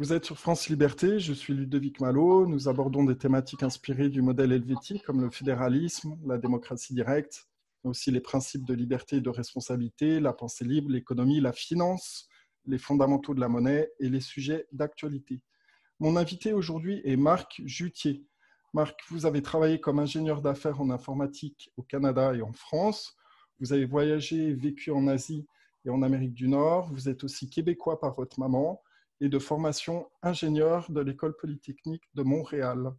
Vous êtes sur France Liberté, je suis Ludovic Malo. Nous abordons des thématiques inspirées du modèle helvétique comme le fédéralisme, la démocratie directe, mais aussi les principes de liberté et de responsabilité, la pensée libre, l'économie, la finance, les fondamentaux de la monnaie et les sujets d'actualité. Mon invité aujourd'hui est Marc Jutier. Marc, vous avez travaillé comme ingénieur d'affaires en informatique au Canada et en France. Vous avez voyagé et vécu en Asie et en Amérique du Nord. Vous êtes aussi québécois par votre maman et de formation ingénieur de l'École polytechnique de Montréal.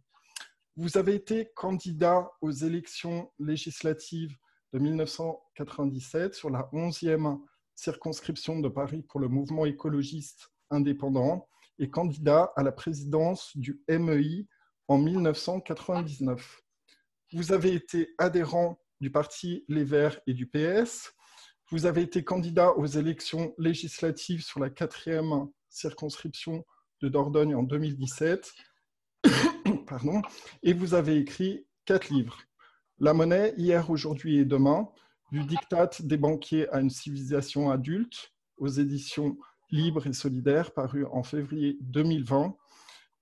Vous avez été candidat aux élections législatives de 1997 sur la 11e circonscription de Paris pour le mouvement écologiste indépendant et candidat à la présidence du MEI en 1999. Vous avez été adhérent du parti Les Verts et du PS. Vous avez été candidat aux élections législatives sur la 4e circonscription de Dordogne en 2017. Pardon. Et vous avez écrit quatre livres. La monnaie, hier, aujourd'hui et demain, du diktat des banquiers à une civilisation adulte, aux éditions Libres et Solidaires, paru en février 2020.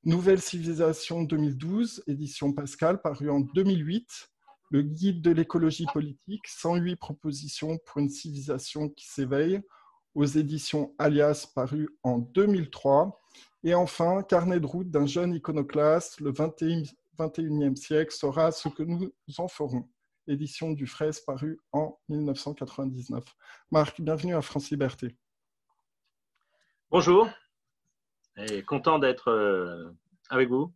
Nouvelle civilisation 2012, édition Pascal, paru en 2008. Le guide de l'écologie politique, 108 propositions pour une civilisation qui s'éveille, aux éditions Alias, paru en 2003. Et enfin, Carnet de route d'un jeune iconoclaste, le 21e siècle sera ce que nous en ferons édition du Fraise paru en 1999. Marc, bienvenue à France Liberté. Bonjour, et content d'être euh, avec vous.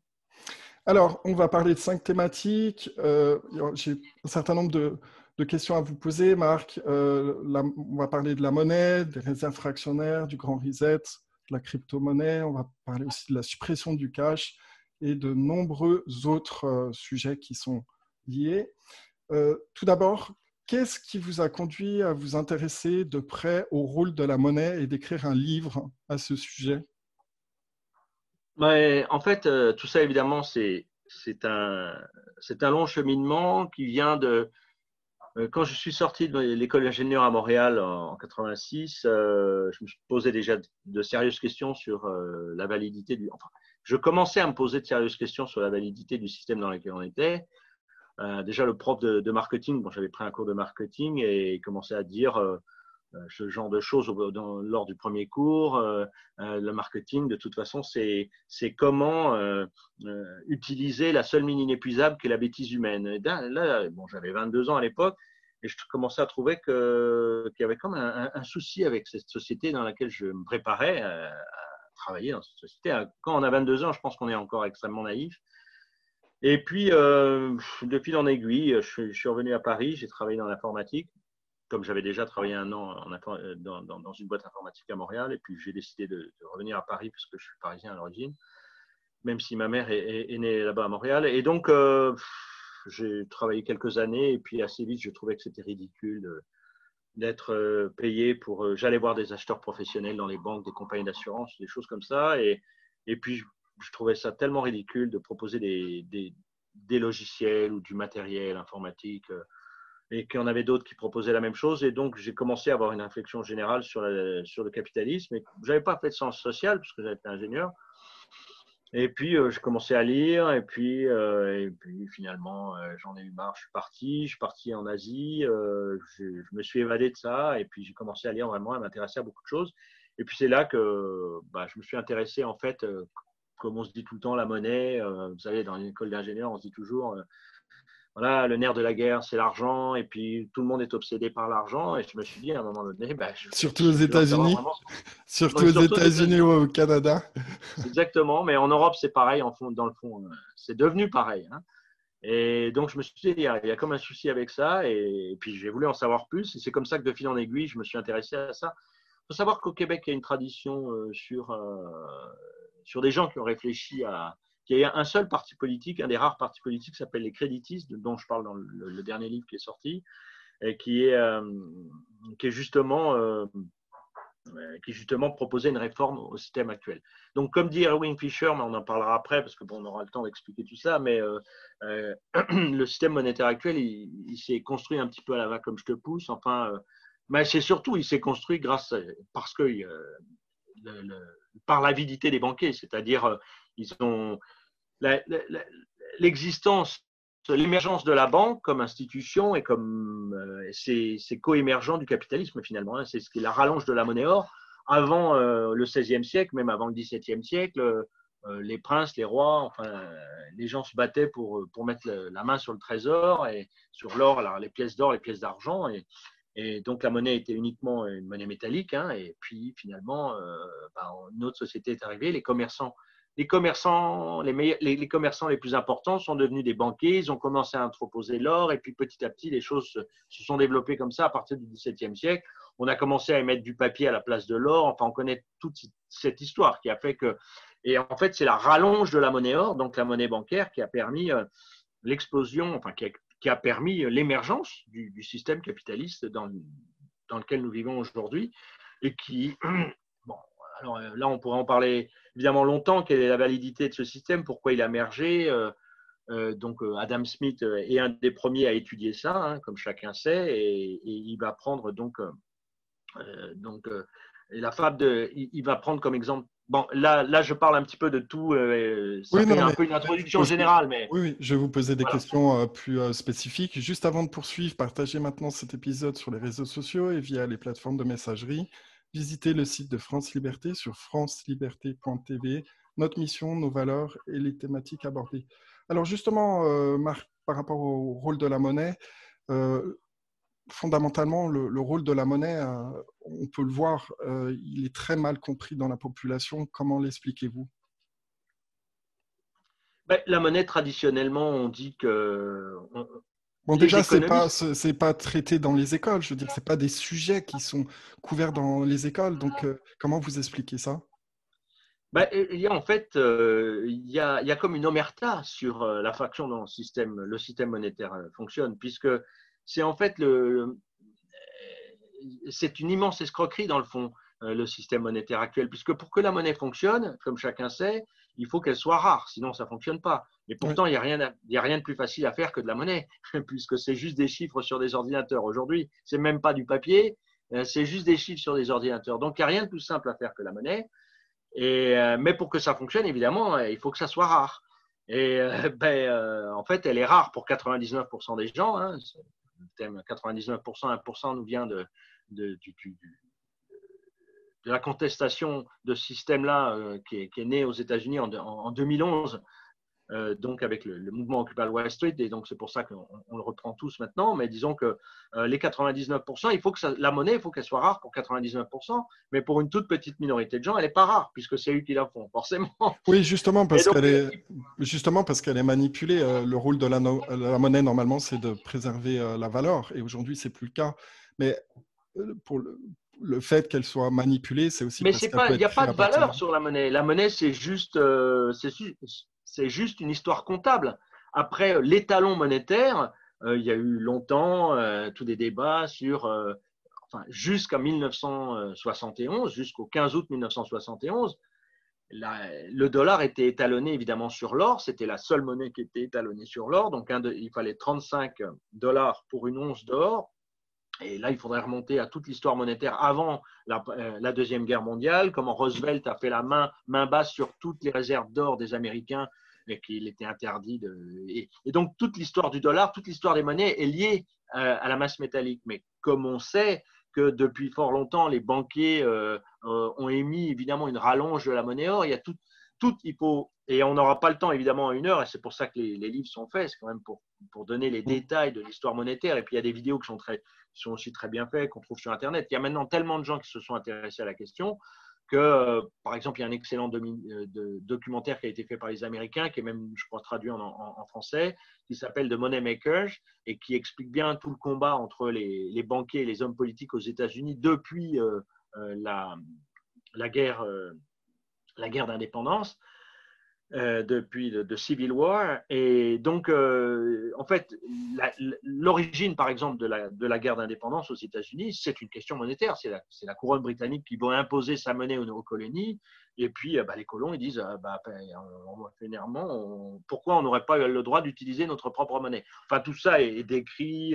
Alors, on va parler de cinq thématiques. Euh, j'ai un certain nombre de, questions à vous poser, Marc. Euh, on va parler de la monnaie, des réserves fractionnaires, du grand reset, de la crypto-monnaie. On va parler aussi de la suppression du cash et de nombreux autres sujets qui sont liés. Euh, tout d'abord, qu'est-ce qui vous a conduit à vous intéresser de près au rôle de la monnaie et d'écrire un livre à ce sujet? En fait, euh, tout ça, évidemment, c'est un long cheminement qui vient de... Euh, quand je suis sorti de l'école d'ingénieur à Montréal en 86, je me posais déjà de sérieuses questions sur la validité du... Enfin, je commençais à me poser de sérieuses questions sur la validité du système dans lequel on était. Euh, déjà, le prof de, marketing, bon, j'avais pris un cours de marketing et il commençait à dire euh, euh, ce genre de choses lors du premier cours. le marketing, de toute façon, c'est comment utiliser la seule mine inépuisable qui est la bêtise humaine. Là, bon, j'avais 22 ans à l'époque et je commençais à trouver qu'il y avait comme un, un, souci avec cette société dans laquelle je me préparais à, travailler dans cette société. Quand on a 22 ans, je pense qu'on est encore extrêmement naïf. Et puis, euh, de fil en aiguille, je, suis revenu à Paris, j'ai travaillé dans l'informatique, comme j'avais déjà travaillé un an euh, dans, une boîte informatique à Montréal, et puis j'ai décidé de, revenir à Paris puisque je suis parisien à l'origine, même si ma mère est, née là-bas à Montréal. Et donc, euh, j'ai travaillé quelques années, et puis assez vite, je trouvais que c'était ridicule d'être payé pour. J'allais voir des acheteurs professionnels dans les banques, des compagnies d'assurance, des choses comme ça, et, et puis je trouvais ça tellement ridicule de proposer des, des, logiciels ou du matériel informatique euh, et qu'il y en avait d'autres qui proposaient la même chose. Et donc, j'ai commencé à avoir une réflexion générale sur, le capitalisme. Je n'avais pas fait de sens social parce que j'étais ingénieur. Et puis, euh, je commençais à lire. Et puis, euh, et puis finalement, j'en ai eu marre. Je suis parti. Je suis parti en Asie. Je, je, me suis évadé de ça. Et puis, j'ai commencé à lire vraiment, à m'intéresser à beaucoup de choses. Et puis, c'est là que bah, je me suis intéressé, en fait, comme on se dit tout le temps, la monnaie. Euh, vous savez, dans une école d'ingénieur, on se dit toujours, euh, voilà, le nerf de la guerre, c'est l'argent, et puis tout le monde est obsédé par l'argent. Et je me suis dit à un moment donné, bah, surtout aux États-Unis, surtout aux États-Unis ou au Canada. Exactement, mais en Europe, c'est pareil. En fond, dans le fond, euh, c'est devenu pareil. Hein. Et donc, je me suis dit, il y, a, il y, a, comme un souci avec ça. Et, puis, j'ai voulu en savoir plus. Et c'est comme ça que, de fil en aiguille, je me suis intéressé à ça. Il faut savoir qu'au Québec, il y a une tradition sur sur des gens qui ont réfléchi à. Qu'il y a un seul parti politique, un des rares partis politiques qui s'appelle les créditistes, dont je parle dans le, dernier livre qui est sorti, et qui est, euh, justement. Euh, qui justement proposait une réforme au système actuel. Donc, comme dit Erwin Fisher, mais on en parlera après parce que bon, on aura le temps d'expliquer tout ça, mais euh, le système monétaire actuel, il, s'est construit un petit peu à la va comme je te pousse. Enfin, mais c'est surtout, il s'est construit grâce parce que par l'avidité des banquiers, c'est-à-dire ils ont l'existence, l'émergence de la banque comme institution et comme c'est co-émergent du capitalisme finalement. Hein. c'est ce qui la rallonge de la monnaie or. Avant le XVIe siècle, même avant le XVIIe siècle, euh, les princes, les rois, enfin, les gens se battaient pour, mettre la main sur le trésor et sur l'or, les pièces d'or, les pièces d'argent. Et, donc la monnaie était uniquement une monnaie métallique. Hein, et puis finalement, euh, bah, une autre société est arrivée. Les commerçants, les commerçants, les, les, commerçants les plus importants sont devenus des banquiers. Ils ont commencé à entreposer l'or. Et puis petit à petit, les choses se, sont développées comme ça à partir du XVIIe siècle. On a commencé à émettre du papier à la place de l'or. Enfin, on connaît toute cette histoire qui a fait que et en fait, c'est la rallonge de la monnaie or, donc la monnaie bancaire, qui a permis euh, l'explosion, enfin, qui a, permis l'émergence du, système capitaliste dans, dans lequel nous vivons aujourd'hui et qui, bon, alors euh, là, on pourrait en parler évidemment longtemps, quelle est la validité de ce système, pourquoi il a émergé. Euh, donc Adam Smith est un des premiers à étudier ça, hein, comme chacun sait, et, il va prendre donc, donc la fable de, il, va prendre comme exemple Bon, là, là, je parle un petit peu de tout. Euh, ça oui, fait un peu une introduction générale. Mais... Oui, oui, je vais vous poser des questions euh, plus euh, spécifiques. Juste avant de poursuivre, partagez maintenant cet épisode sur les réseaux sociaux et via les plateformes de messagerie. Visitez le site de France Liberté sur franceliberté.tv. Notre mission, nos valeurs et les thématiques abordées. Alors justement, Marc, par rapport au rôle de la monnaie, fondamentalement, le, rôle de la monnaie, euh, on peut le voir, euh, il est très mal compris dans la population. Comment l'expliquez-vous? Ben, La monnaie, traditionnellement, on dit que... bon, déjà, ce n'est pas, pas traité dans les écoles. Je veux dire, ce pas des sujets qui sont couverts dans les écoles. Donc, euh, comment vous expliquez ça? Ben, il y a en fait, il, y a, il y a comme une omerta sur la faction dont le système, le système monétaire fonctionne, puisque c'est en fait le, c'est une immense escroquerie dans le fond, euh, le système monétaire actuel, puisque pour que la monnaie fonctionne, comme chacun sait, il faut qu'elle soit rare, sinon ça ne fonctionne pas. Et pourtant, il n'y a, rien a rien de plus facile à faire que de la monnaie, puisque c'est juste des chiffres sur des ordinateurs. Aujourd'hui, c'est même pas du papier, euh, c'est juste des chiffres sur des ordinateurs. Donc, il n'y a rien de plus simple à faire que la monnaie. Et, euh, mais pour que ça fonctionne, évidemment, il faut que ça soit rare. Et ben, en fait, elle est rare pour 99% des gens. Hein thème 99%, 1% nous vient de, de, de la contestation de ce système-là euh, qui, est, né aux États-Unis en, en, 2011 euh, donc avec le, mouvement Occupy Wall Street, et donc c'est pour ça qu'on le reprend tous maintenant, mais disons que euh, les 99%, il faut que la monnaie, il faut qu'elle soit rare pour 99%, mais pour une toute petite minorité de gens, elle n'est pas rare, puisque c'est eux qui la font, forcément. Oui, justement, parce qu'elle est, justement parce qu'elle est manipulée. Euh, le rôle de la, la monnaie, normalement, c'est de préserver la valeur, et aujourd'hui, c'est plus le cas. Mais pour le, le fait qu'elle soit manipulée, c'est aussi. Mais il n'y a pas de valeur sur la monnaie. La monnaie, c'est juste, c'est c'est juste une histoire comptable. Après l'étalon monétaire, euh, il y a eu longtemps euh, tous des débats sur, euh, enfin, jusqu'à 1971, jusqu'au 15 août 1971, le dollar était étalonné évidemment sur l'or, c'était la seule monnaie qui était étalonnée sur l'or, donc il fallait 35 dollars pour une once d'or. Et là, il faudrait remonter à toute l'histoire monétaire avant la, la, Deuxième Guerre mondiale, comment Roosevelt a fait la main, basse sur toutes les réserves d'or des Américains mais qu'il était interdit de. Et, donc, toute l'histoire du dollar, toute l'histoire des monnaies est liée euh, à la masse métallique. Mais comme on sait que depuis fort longtemps, les banquiers euh, euh, ont émis évidemment une rallonge de la monnaie or, il y a tout, tout il faut, et on n'aura pas le temps évidemment à une heure, et c'est pour ça que les, livres sont faits, c'est quand même pour, pour donner les détails de l'histoire monétaire. Et puis il y a des vidéos qui sont, très, qui sont aussi très bien faites, qu'on trouve sur Internet. Il y a maintenant tellement de gens qui se sont intéressés à la question que, euh, par exemple, il y a un excellent euh, documentaire qui a été fait par les Américains, qui est même, je crois, traduit en, français, qui s'appelle The Money Makers et qui explique bien tout le combat entre les, banquiers et les hommes politiques aux États-Unis depuis euh, la, la, guerre, la guerre d'indépendance. Euh, depuis le Civil War. Et donc, euh, en fait, l'origine, par exemple, de la, de la guerre d'indépendance aux États-Unis, c'est une question monétaire. C'est la, la, couronne britannique qui veut imposer sa monnaie aux, colonies. Et puis, bah, les colons, ils disent, bah, finalement, pourquoi on n'aurait pas le droit d'utiliser notre propre monnaie? Enfin, tout ça est, décrit,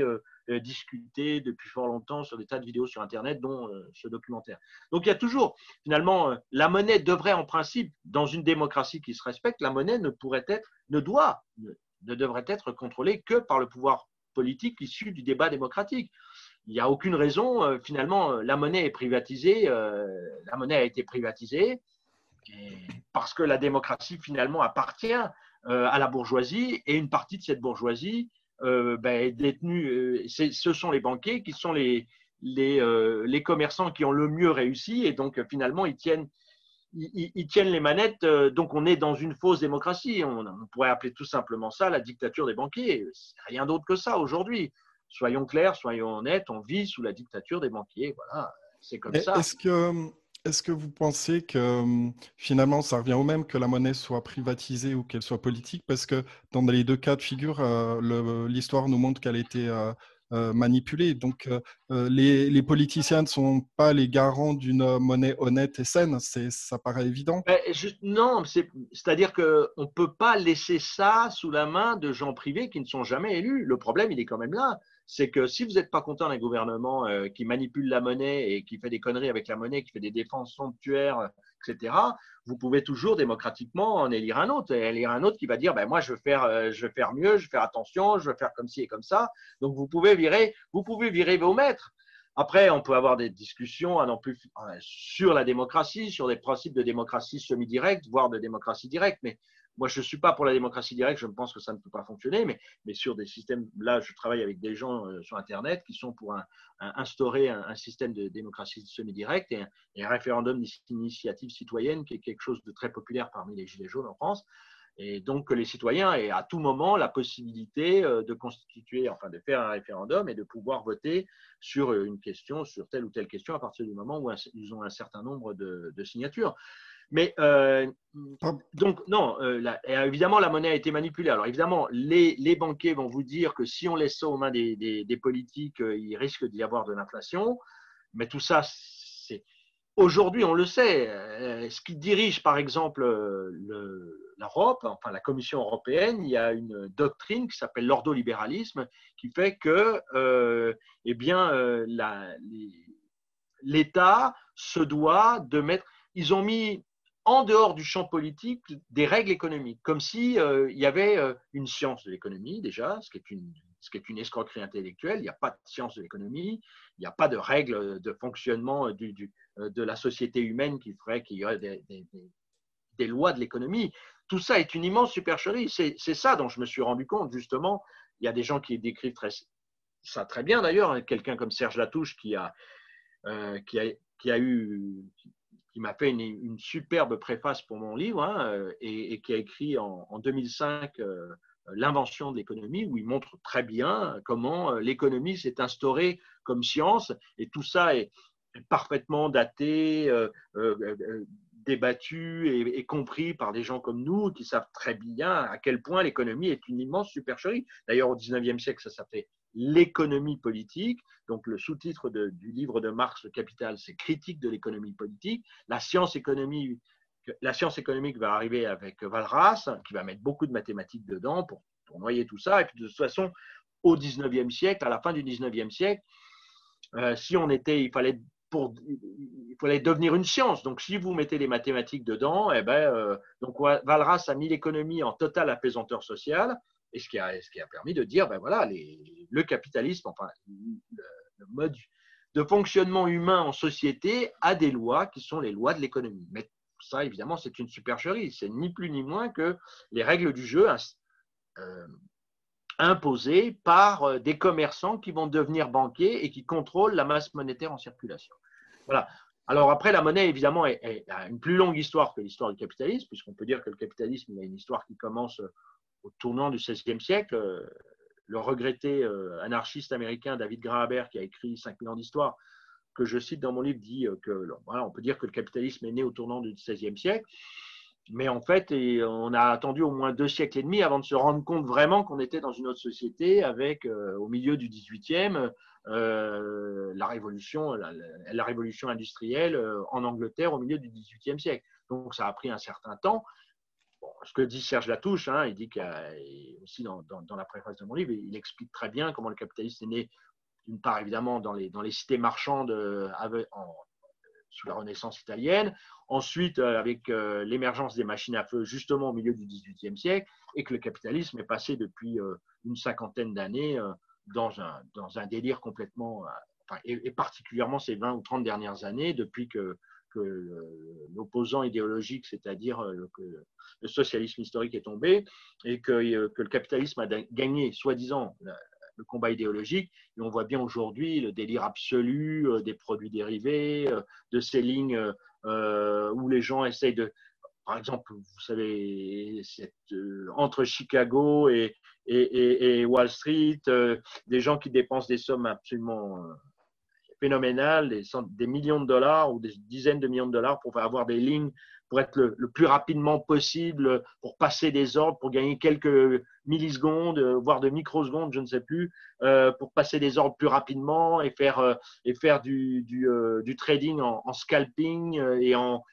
discuté depuis fort longtemps sur des tas de vidéos sur Internet, dont ce documentaire. Donc, il y a toujours, finalement, la monnaie devrait, en principe, dans une démocratie qui se respecte, la monnaie ne pourrait être, ne doit, ne devrait être contrôlée que par le pouvoir politique issu du débat démocratique il n'y a aucune raison. Euh, finalement, euh, la monnaie est privatisée. Euh, la monnaie a été privatisée parce que la démocratie finalement appartient à la bourgeoisie et une partie de cette bourgeoisie ben, est détenue. ce sont les banquiers qui sont les, les, commerçants qui ont le mieux réussi et donc finalement ils tiennent, ils, tiennent les manettes. donc on est dans une fausse démocratie. On, on pourrait appeler tout simplement ça la dictature des banquiers. Rien d'autre que ça aujourd'hui soyons clairs, soyons honnêtes, on vit sous la dictature des banquiers. Voilà, c'est comme ça. Est-ce que, est que vous pensez que finalement, ça revient au même que la monnaie soit privatisée ou qu'elle soit politique? Parce que dans les deux cas de figure, euh, l'histoire nous montre qu'elle a été euh, euh, manipulée. Donc, les, politiciens ne sont pas les garants d'une monnaie honnête et saine. Ça paraît évident. non, c'est-à-dire qu'on ne peut pas laisser ça sous la main de gens privés qui ne sont jamais élus. Le problème, il est quand même là c'est que si vous n'êtes pas content d'un gouvernement euh, qui manipule la monnaie et qui fait des conneries avec la monnaie, qui fait des défenses somptuaires, etc., vous pouvez toujours démocratiquement en élire un autre. Et élire un autre qui va dire ben, Moi, je veux, faire, euh, je faire mieux, je veux faire attention, je veux faire comme ci et comme ça. Donc, vous pouvez virer, vous pouvez virer vos maîtres. Après, on peut avoir des discussions non plus euh, sur la démocratie, sur des principes de démocratie semi-directe, voire de démocratie directe. Mais moi, je ne suis pas pour la démocratie directe, je pense que ça ne peut pas fonctionner, mais, sur des systèmes, là, je travaille avec des gens euh, sur Internet qui sont pour instaurer un, système de démocratie semi-directe et, un référendum d'initiative citoyenne qui est quelque chose de très populaire parmi les Gilets jaunes en France. Et donc que les citoyens aient à tout moment la possibilité euh, de constituer, enfin de faire un référendum et de pouvoir voter sur une question, sur telle ou telle question à partir du moment où ils ont un certain nombre de signatures. Mais euh, donc, non, euh, évidemment, la monnaie a été manipulée. Alors, évidemment, les, les, banquiers vont vous dire que si on laisse ça aux mains des, des, politiques, euh, il risque d'y avoir de l'inflation. Mais tout ça, c'est. Aujourd'hui, on le sait. ce qui dirige, par exemple, l'Europe, enfin la Commission européenne, il y a une doctrine qui s'appelle l'ordolibéralisme, qui fait que, eh bien, l'État se doit de mettre. Ils ont mis en dehors du champ politique des règles économiques, comme s'il euh, y avait euh, une science de l'économie déjà, ce qui, est une, escroquerie intellectuelle. Il n'y a pas de science de l'économie, il n'y a pas de règles de fonctionnement du, euh, de la société humaine qui ferait qu'il y aurait des, lois de l'économie. Tout ça est une immense supercherie. C'est ça dont je me suis rendu compte, justement. Il y a des gens qui décrivent ça très bien d'ailleurs. Hein. Quelqu'un comme Serge Latouche qui a, qui a eu qui m'a fait une, superbe préface pour mon livre hein, euh, et, qui a écrit en, 2005 euh, L'invention de l'économie, où il montre très bien comment euh, l'économie s'est instaurée comme science et tout ça est parfaitement daté, débattu et, compris par des gens comme nous qui savent très bien à quel point l'économie est une immense supercherie. D'ailleurs, au 19e siècle, ça s'appelait l'économie politique. Donc le sous-titre du livre de Marx, Capital, c'est Critique de l'économie politique. La science, économique, la science économique va arriver avec Valras, qui va mettre beaucoup de mathématiques dedans pour, noyer tout ça. Et puis de toute façon, au 19e siècle, à la fin du 19e siècle, euh, si on était, il fallait pour, il fallait devenir une science. Donc, si vous mettez les mathématiques dedans, eh ben, euh, donc Valras a mis l'économie en totale apaisanteur social et ce qui a, permis de dire, ben voilà, le capitalisme, enfin, le, mode de fonctionnement humain en société a des lois qui sont les lois de l'économie. Mais ça, évidemment, c'est une supercherie. C'est ni plus ni moins que les règles du jeu euh, imposées par euh, des commerçants qui vont devenir banquiers et qui contrôlent la masse monétaire en circulation. Voilà. Alors après, la monnaie, évidemment, a une plus longue histoire que l'histoire du capitalisme, puisqu'on peut dire que le capitalisme a une histoire qui commence au tournant du XVIe siècle, euh, le regretté euh, anarchiste américain David Graeber, qui a écrit 5000 ans d'histoire, que je cite dans mon livre, dit euh, que voilà, on peut dire que le capitalisme est né au tournant du XVIe siècle. Mais en fait, on a attendu au moins deux siècles et demi avant de se rendre compte vraiment qu'on était dans une autre société avec, au milieu du XVIIIe, euh, la, révolution, la, révolution industrielle en Angleterre au milieu du XVIIIe siècle. Donc ça a pris un certain temps. Ce que dit Serge Latouche, hein, il dit qu'il aussi dans, la préface de mon livre, il explique très bien comment le capitalisme est né d'une part évidemment dans les, cités marchandes sous la Renaissance italienne, ensuite euh, avec euh, l'émergence des machines à feu justement au milieu du XVIIIe siècle, et que le capitalisme est passé depuis euh, une cinquantaine d'années dans un, dans un délire complètement, et, particulièrement ces 20 ou 30 dernières années, depuis que, que l'opposant idéologique, c'est-à-dire que le socialisme historique est tombé, et que, que le capitalisme a gagné, soi-disant, le combat idéologique. Et on voit bien aujourd'hui le délire absolu euh, des produits dérivés, euh, de ces lignes euh, où les gens essayent de, par exemple, vous savez, entre Chicago et, Wall Street, des gens qui dépensent des sommes absolument phénoménales, des, millions de dollars ou des dizaines de millions de dollars pour avoir des lignes pour être le, plus rapidement possible, pour passer des ordres, pour gagner quelques millisecondes, voire de microsecondes, je ne sais plus, euh, pour passer des ordres plus rapidement et faire, euh, et faire du, euh, trading en, scalping et en,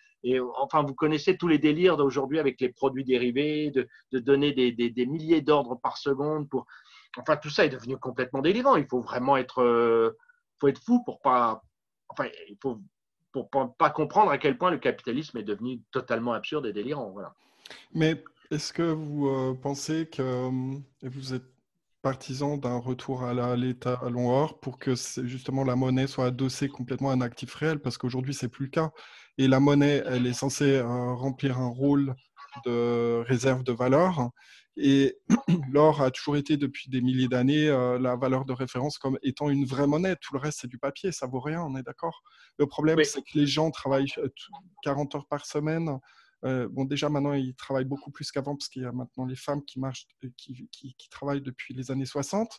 enfin, vous connaissez tous les délires d'aujourd'hui avec les produits dérivés, de, de donner des, des, des milliers d'ordres par seconde. Pour... Enfin, tout ça est devenu complètement délirant. Il faut vraiment être, faut être fou pour pas. Enfin, il faut pour pas comprendre à quel point le capitalisme est devenu totalement absurde et délirant. Mais est-ce que vous euh, pensez que euh, vous êtes partisan d'un retour à l'état à long pour que justement la monnaie soit adossée complètement à un actif réel? Parce qu'aujourd'hui, ce n'est plus le cas. Et la monnaie, elle est censée euh, remplir un rôle de réserve de valeur. Et l'or a toujours été depuis des milliers d'années la valeur de référence comme étant une vraie monnaie. Tout le reste, c'est du papier, ça vaut rien, on est d'accord. Le problème, c'est que les gens travaillent 40 heures par semaine. bon, déjà, maintenant, ils travaillent beaucoup plus qu'avant parce qu'il y a maintenant les femmes qui, marchent, qui, qui, qui travaillent depuis les années 60.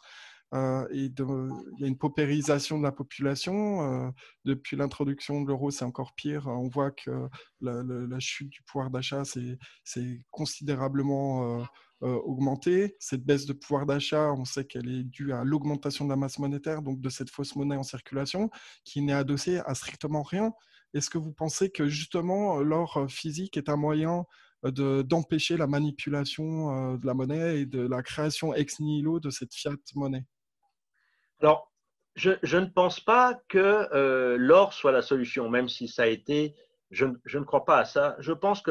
Euh, et il y a une paupérisation de la population. Euh, depuis l'introduction de l'euro, c'est encore pire. On voit que la, chute du pouvoir d'achat s'est considérablement euh, augmentée. Cette baisse de pouvoir d'achat, on sait qu'elle est due à l'augmentation de la masse monétaire, donc de cette fausse monnaie en circulation, qui n'est adossée à strictement rien. Est-ce que vous pensez que justement l'or physique est un moyen d'empêcher la manipulation de la monnaie et de la création ex nihilo de cette fiat monnaie? Alors, je, ne pense pas que euh, l'or soit la solution, même si ça a été, je, ne crois pas à ça. Je pense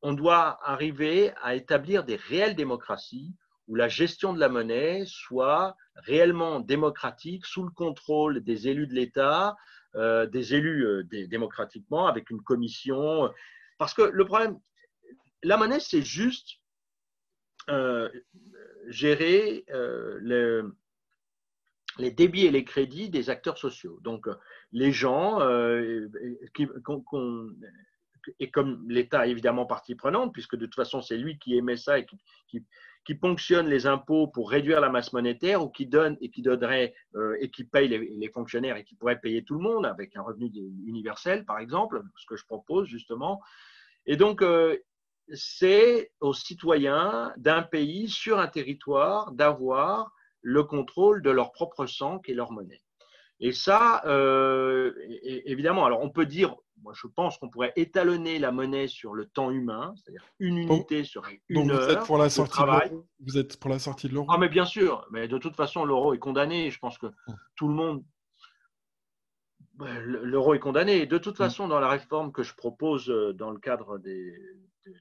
qu'on doit arriver à établir des réelles démocraties où la gestion de la monnaie soit réellement démocratique, sous le contrôle des élus de l'État, euh, des élus euh, démocratiquement, avec une commission. Parce que le problème, la monnaie, c'est juste gérer le, les débits et les crédits des acteurs sociaux. Donc, euh, les gens, euh, qui, et comme l'État est évidemment partie prenante, puisque de toute façon, c'est lui qui émet ça et qui, qui, ponctionne les impôts pour réduire la masse monétaire ou qui donne et qui donnerait euh, et qui paye les, fonctionnaires et qui pourrait payer tout le monde avec un revenu universel, par exemple, ce que je propose justement. Et donc, c'est aux citoyens d'un pays sur un territoire d'avoir le contrôle de leur propre sang qui est leur monnaie. Et ça, euh, évidemment, alors on peut dire, moi je pense qu'on pourrait étalonner la monnaie sur le temps humain, c'est-à-dire une unité sur une donc heure vous êtes pour la sortie de travail. vous êtes pour la sortie de l'euro Ah mais bien sûr, mais de toute façon l'euro est condamné. Je pense que hum. tout le monde, l'euro est condamné. De toute hum. façon, dans la réforme que je propose euh, dans le cadre des,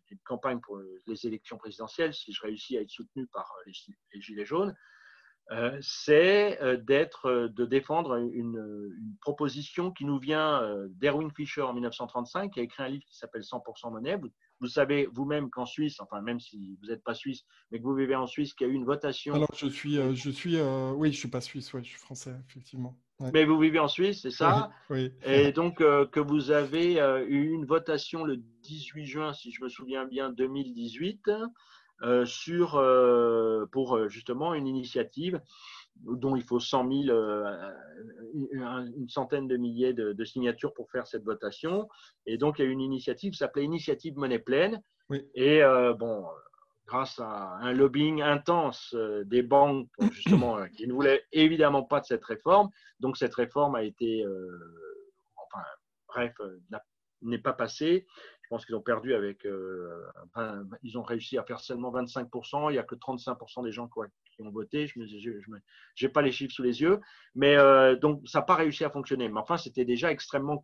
d'une campagne pour les élections présidentielles, si je réussis à être soutenu par les Gilets jaunes, euh, c'est euh, d'être, euh, de défendre une, proposition qui nous vient d'Erwin Fischer en 1935, qui a écrit un livre qui s'appelle 100% monnaie. Vous, savez vous-même qu'en Suisse, enfin même si vous n'êtes pas suisse, mais que vous vivez en Suisse, qu'il y a eu une votation. Alors je suis, je suis, oui, je suis pas suisse, ouais, je suis français effectivement. Mais vous vivez en Suisse, c'est ça? Oui, Et donc que vous avez eu une votation le 18 juin, si je me souviens bien, 2018 euh, sur, euh, pour euh, justement une initiative dont il faut 100 000, une centaine de milliers de, signatures pour faire cette votation. Et donc, il y a une initiative qui s'appelait Initiative Monnaie Pleine. Et bon, grâce à un lobbying intense des banques, justement, qui ne voulaient évidemment pas de cette réforme, donc cette réforme a été, enfin, bref, n'est pas passé. Je pense qu'ils ont perdu avec. ils ont réussi à faire seulement 25%. Il n'y a que 35% des gens qui ont voté. Je n'ai pas les chiffres sous les yeux. Mais donc, ça n'a pas réussi à fonctionner. Mais enfin, c'était déjà extrêmement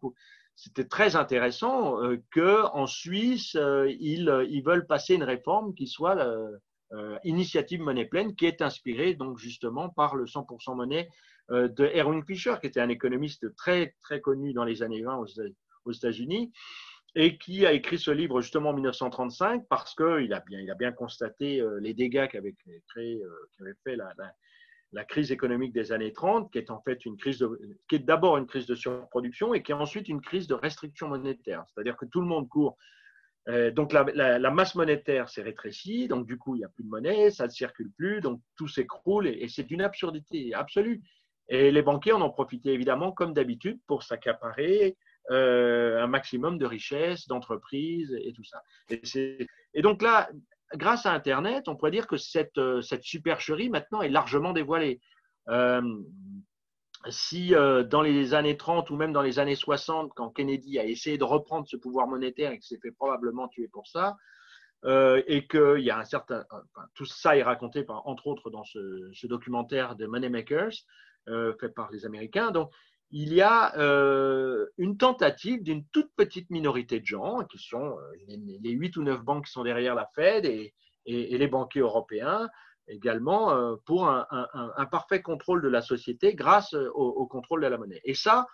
c'était très intéressant euh, qu'en Suisse, euh, ils, veulent passer une réforme qui soit euh, initiative monnaie pleine, qui est inspirée donc justement par le 100% monnaie de Erwin Fischer, qui était un économiste très très connu dans les années 20 aux, États-Unis et qui a écrit ce livre justement en 1935 parce qu'il a bien, a bien constaté les dégâts qu'avait qu'avait fait la, la crise économique des années 30, qui est en fait une crise qui est d'abord une crise de surproduction et qui est ensuite une crise de restriction monétaire. C'est-à-dire que tout le monde court. Euh, donc la, masse monétaire s'est rétrécie, donc du coup il n'y a plus de monnaie, ça ne circule plus, donc tout s'écroule et, c'est une absurdité absolue. Et les banquiers en ont profité évidemment comme d'habitude pour s'accaparer euh, un maximum de richesses, d'entreprises et tout ça. Et, donc là, grâce à Internet, on pourrait dire que cette, euh, supercherie maintenant est largement dévoilée. Euh, si euh, dans les années 30 ou même dans les années 60, quand Kennedy a essayé de reprendre ce pouvoir monétaire et qu'il s'est fait probablement tuer pour ça, et qu'il y a un certain. tout ça est raconté, entre autres, dans ce, documentaire de Moneymakers, fait par les Américains. Donc, il y a euh, une tentative d'une toute petite minorité de gens, qui sont euh, les, huit ou neuf banques qui sont derrière la Fed et, les banquiers européens également, euh, pour un, parfait contrôle de la société grâce au, contrôle de la monnaie. Et ça,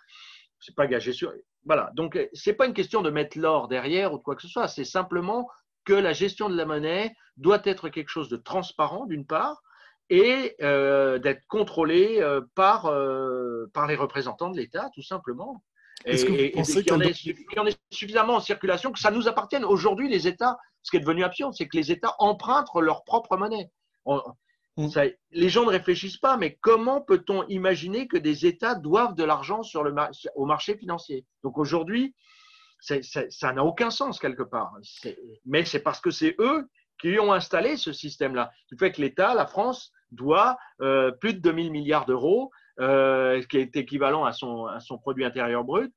c'est pas gagé sur. Voilà. Donc, c'est pas une question de mettre l'or derrière ou de quoi que ce soit. C'est simplement que la gestion de la monnaie doit être quelque chose de transparent, d'une part, et euh, d'être contrôlé euh, par, euh, par les représentants de l'État, tout simplement. Et, qu'il y, en ait suffisamment en circulation que ça nous appartienne. Aujourd'hui, les États, ce qui est devenu absurde, c'est que les États empruntent leur propre monnaie. Mm. les gens ne réfléchissent pas, mais comment peut-on imaginer que des États doivent de l'argent sur le au marché financier? Donc aujourd'hui, ça n'a aucun sens quelque part. Mais c'est parce que c'est eux qui ont installé ce système-là. Qui fait que l'État, la France, doit euh, plus de 2000 milliards d'euros, euh, ce qui est équivalent à son, produit intérieur brut.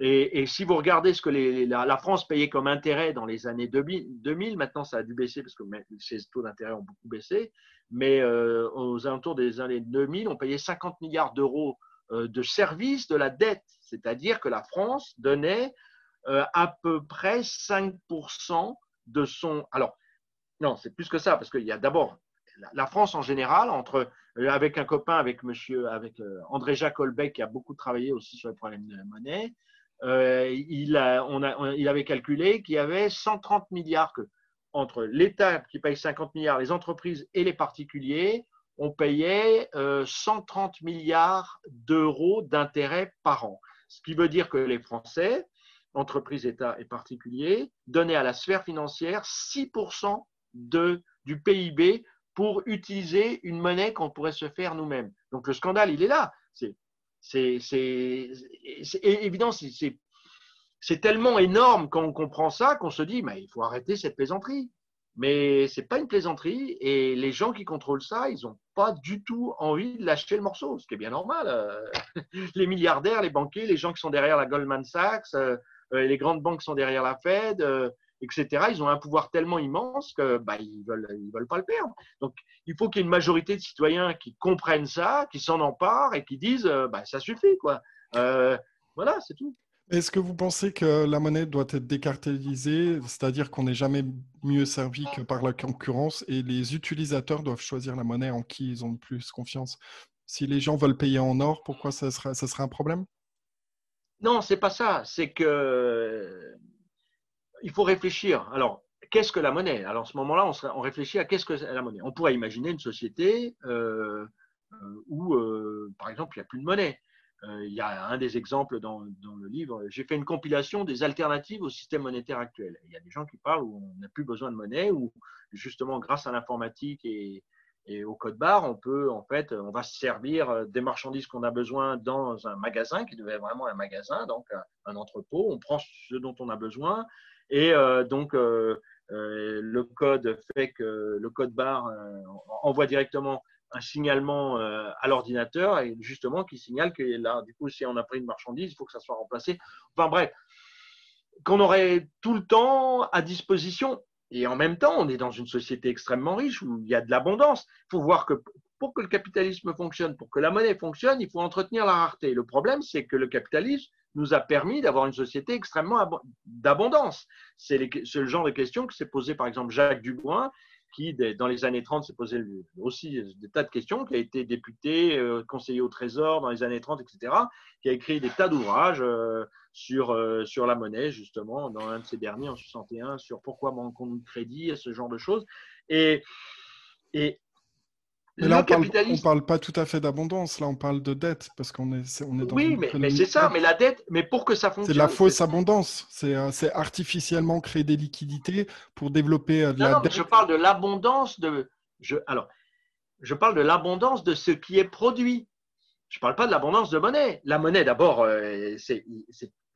Et, si vous regardez ce que la, France payait comme intérêt dans les années 2000, maintenant ça a dû baisser parce que ses taux d'intérêt ont beaucoup baissé, mais euh, aux alentours des années 2000, on payait 50 milliards d'euros de services de la dette, c'est-à-dire que la France donnait à peu près 5% de son. Alors, non, c'est plus que ça, parce qu'il y a d'abord la France en général, euh, avec un copain, avec monsieur, avec euh, André Jacques Holbeck, qui a beaucoup travaillé aussi sur les problèmes de la monnaie, euh, il, avait calculé qu'il y avait 130 milliards que, entre l'État qui paye 50 milliards, les entreprises et les particuliers, on payait 130 milliards d'euros d'intérêts par an. Ce qui veut dire que les Français, entreprises, États et particuliers, donnaient à la sphère financière 6% de, du PIB pour utiliser une monnaie qu'on pourrait se faire nous-mêmes. Donc le scandale, il est là. C'est, évident, c'est, tellement énorme quand on comprend ça qu'on se dit, mais il faut arrêter cette plaisanterie. Mais ce n'est pas une plaisanterie et les gens qui contrôlent ça, ils n'ont pas du tout envie de lâcher le morceau, ce qui est bien normal. Euh. Les milliardaires, les banquiers, les gens qui sont derrière la Goldman Sachs, euh, euh, les grandes banques qui sont derrière la Fed, etc. Ils ont un pouvoir tellement immense que bah, ils veulent ils veulent pas le perdre. Donc il faut qu'il y ait une majorité de citoyens qui comprennent ça, qui s'en emparent et qui disent euh, bah, ça suffit quoi. Euh, voilà, c'est tout. Est-ce que vous pensez que la monnaie doit être décartélisée, c'est-à-dire qu'on n'est jamais mieux servi que par la concurrence et les utilisateurs doivent choisir la monnaie en qui ils ont le plus confiance? Si les gens veulent payer en or, pourquoi ça serait, ça serait un problème? Non, c'est pas ça. C'est que il faut réfléchir. Alors, qu'est-ce que la monnaie? Alors, à ce moment-là, on, réfléchit à qu'est-ce que la monnaie. On pourrait imaginer une société euh, euh, où, euh, par exemple, il n'y a plus de monnaie. il y a un des exemples dans, le livre. J'ai fait une compilation des alternatives au système monétaire actuel. Il y a des gens qui parlent où on n'a plus besoin de monnaie, où justement, grâce à l'informatique et, et au code barre, on peut, en fait, on va se servir des marchandises qu'on a besoin dans un magasin qui devait être vraiment un magasin, donc un entrepôt. On prend ce dont on a besoin et euh, donc, euh, euh, le code fait que le code barre envoie directement un signalement à l'ordinateur et justement qui signale que là, du coup, si on a pris une marchandise, il faut que ça soit remplacé. Enfin bref, qu'on aurait tout le temps à disposition. Et en même temps, on est dans une société extrêmement riche où il y a de l'abondance. Il faut voir que pour que le capitalisme fonctionne, pour que la monnaie fonctionne, il faut entretenir la rareté. Le problème, c'est que le capitalisme nous a permis d'avoir une société extrêmement d'abondance. C'est le genre de question que s'est posé par exemple Jacques Dubois, qui, dans les années 30, s'est posé aussi des tas de questions, qui a été député, euh, conseiller au Trésor dans les années 30, etc., qui a écrit des tas d'ouvrages euh, sur, euh, sur la monnaie, justement, dans un de ses derniers, en 61, sur pourquoi manque-t-on de crédit, ce genre de choses. Et là, on ne parle, pas tout à fait d'abondance, là, on parle de dette, parce qu'on est, on est dans Oui, mais, c'est ça, mais la dette, mais pour que ça fonctionne. C'est la fausse abondance, euh, c'est artificiellement créer des liquidités pour développer euh, de la dette. je parle de l'abondance de. Je, alors, je parle de l'abondance de ce qui est produit. Je ne parle pas de l'abondance de monnaie. La monnaie, d'abord, euh, c'est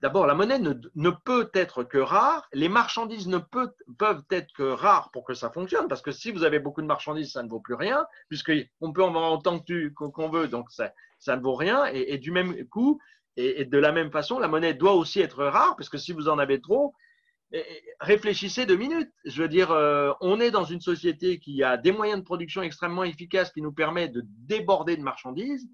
D'abord, la monnaie ne, peut être que rare. Les marchandises ne peuvent être que rares pour que ça fonctionne. Parce que si vous avez beaucoup de marchandises, ça ne vaut plus rien, puisqu'on peut en vendre autant qu'on veut, donc ça, ne vaut rien. Et, du même coup, et, de la même façon, la monnaie doit aussi être rare, parce que si vous en avez trop, réfléchissez deux minutes. Je veux dire, euh, on est dans une société qui a des moyens de production extrêmement efficaces qui nous permettent de déborder de marchandises.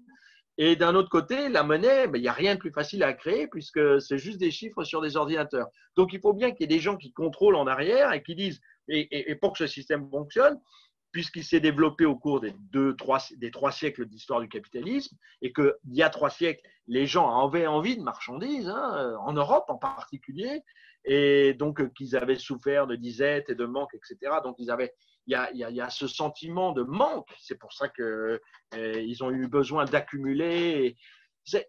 Et d'un autre côté, la monnaie, ben, il n'y a rien de plus facile à créer puisque c'est juste des chiffres sur des ordinateurs. Donc il faut bien qu'il y ait des gens qui contrôlent en arrière et qui disent, et, pour que ce système fonctionne, puisqu'il s'est développé au cours des, deux, trois, des trois siècles d'histoire du capitalisme, et qu'il y a trois siècles, les gens avaient envie de marchandises, hein, en Europe en particulier, et donc euh, qu'ils avaient souffert de disette et de manque, etc. Donc ils avaient il y, a, ce sentiment de manque. C'est pour ça qu'ils euh, ont eu besoin d'accumuler. Ça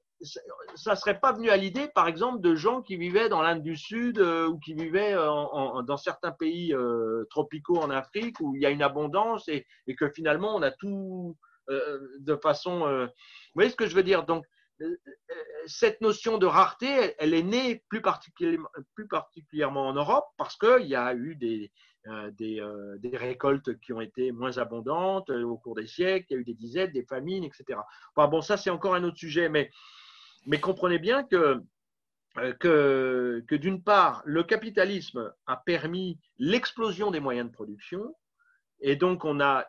ne serait pas venu à l'idée, par exemple, de gens qui vivaient dans l'Inde du Sud euh, ou qui vivaient dans certains pays euh, tropicaux en Afrique où il y a une abondance et, que finalement on a tout de façon. vous voyez ce que je veux dire? Donc, cette notion de rareté, elle, est née plus particulièrement, plus particulièrement en Europe parce qu'il y a eu des, euh, euh, des, récoltes qui ont été moins abondantes euh, au cours des siècles, il y a eu des dizaines, des famines, etc. bon, ça c'est encore un autre sujet, mais, comprenez bien que d'une part, le capitalisme a permis l'explosion des moyens de production, et donc, on a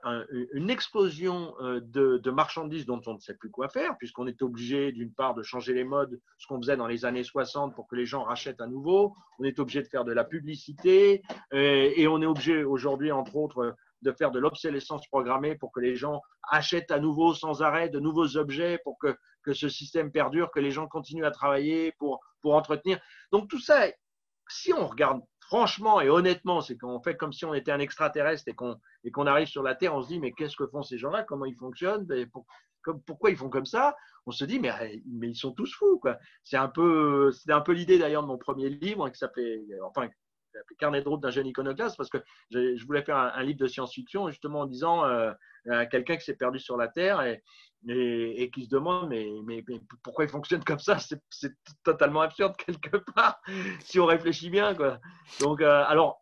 une explosion euh, de, marchandises dont on ne sait plus quoi faire, puisqu'on est obligé, d'une part, de changer les modes, ce qu'on faisait dans les années 60 pour que les gens rachètent à nouveau. On est obligé de faire de la publicité euh, et on est obligé aujourd'hui, entre autres, de faire de l'obsolescence programmée pour que les gens achètent à nouveau sans arrêt de nouveaux objets pour que, que ce système perdure, que les gens continuent à travailler pour, pour entretenir. Donc, tout ça, si on regarde franchement et honnêtement, c'est qu'on fait comme si on était un extraterrestre et qu'on arrive sur la Terre, on se dit mais qu'est-ce que font ces gens-là? Comment ils fonctionnent? Pourquoi ils font comme ça? On se dit mais, ils sont tous fous. C'est un peu peu l'idée d'ailleurs de mon premier livre qui s'appelait enfin Carnet de route d'un jeune iconoclaste parce que je, voulais faire un, livre de science-fiction justement en disant euh, à quelqu'un qui s'est perdu sur la Terre et, et, qui se demande mais, mais, pourquoi il fonctionne comme ça? C'est totalement absurde quelque part si on réfléchit bien. Quoi. Donc, euh, alors,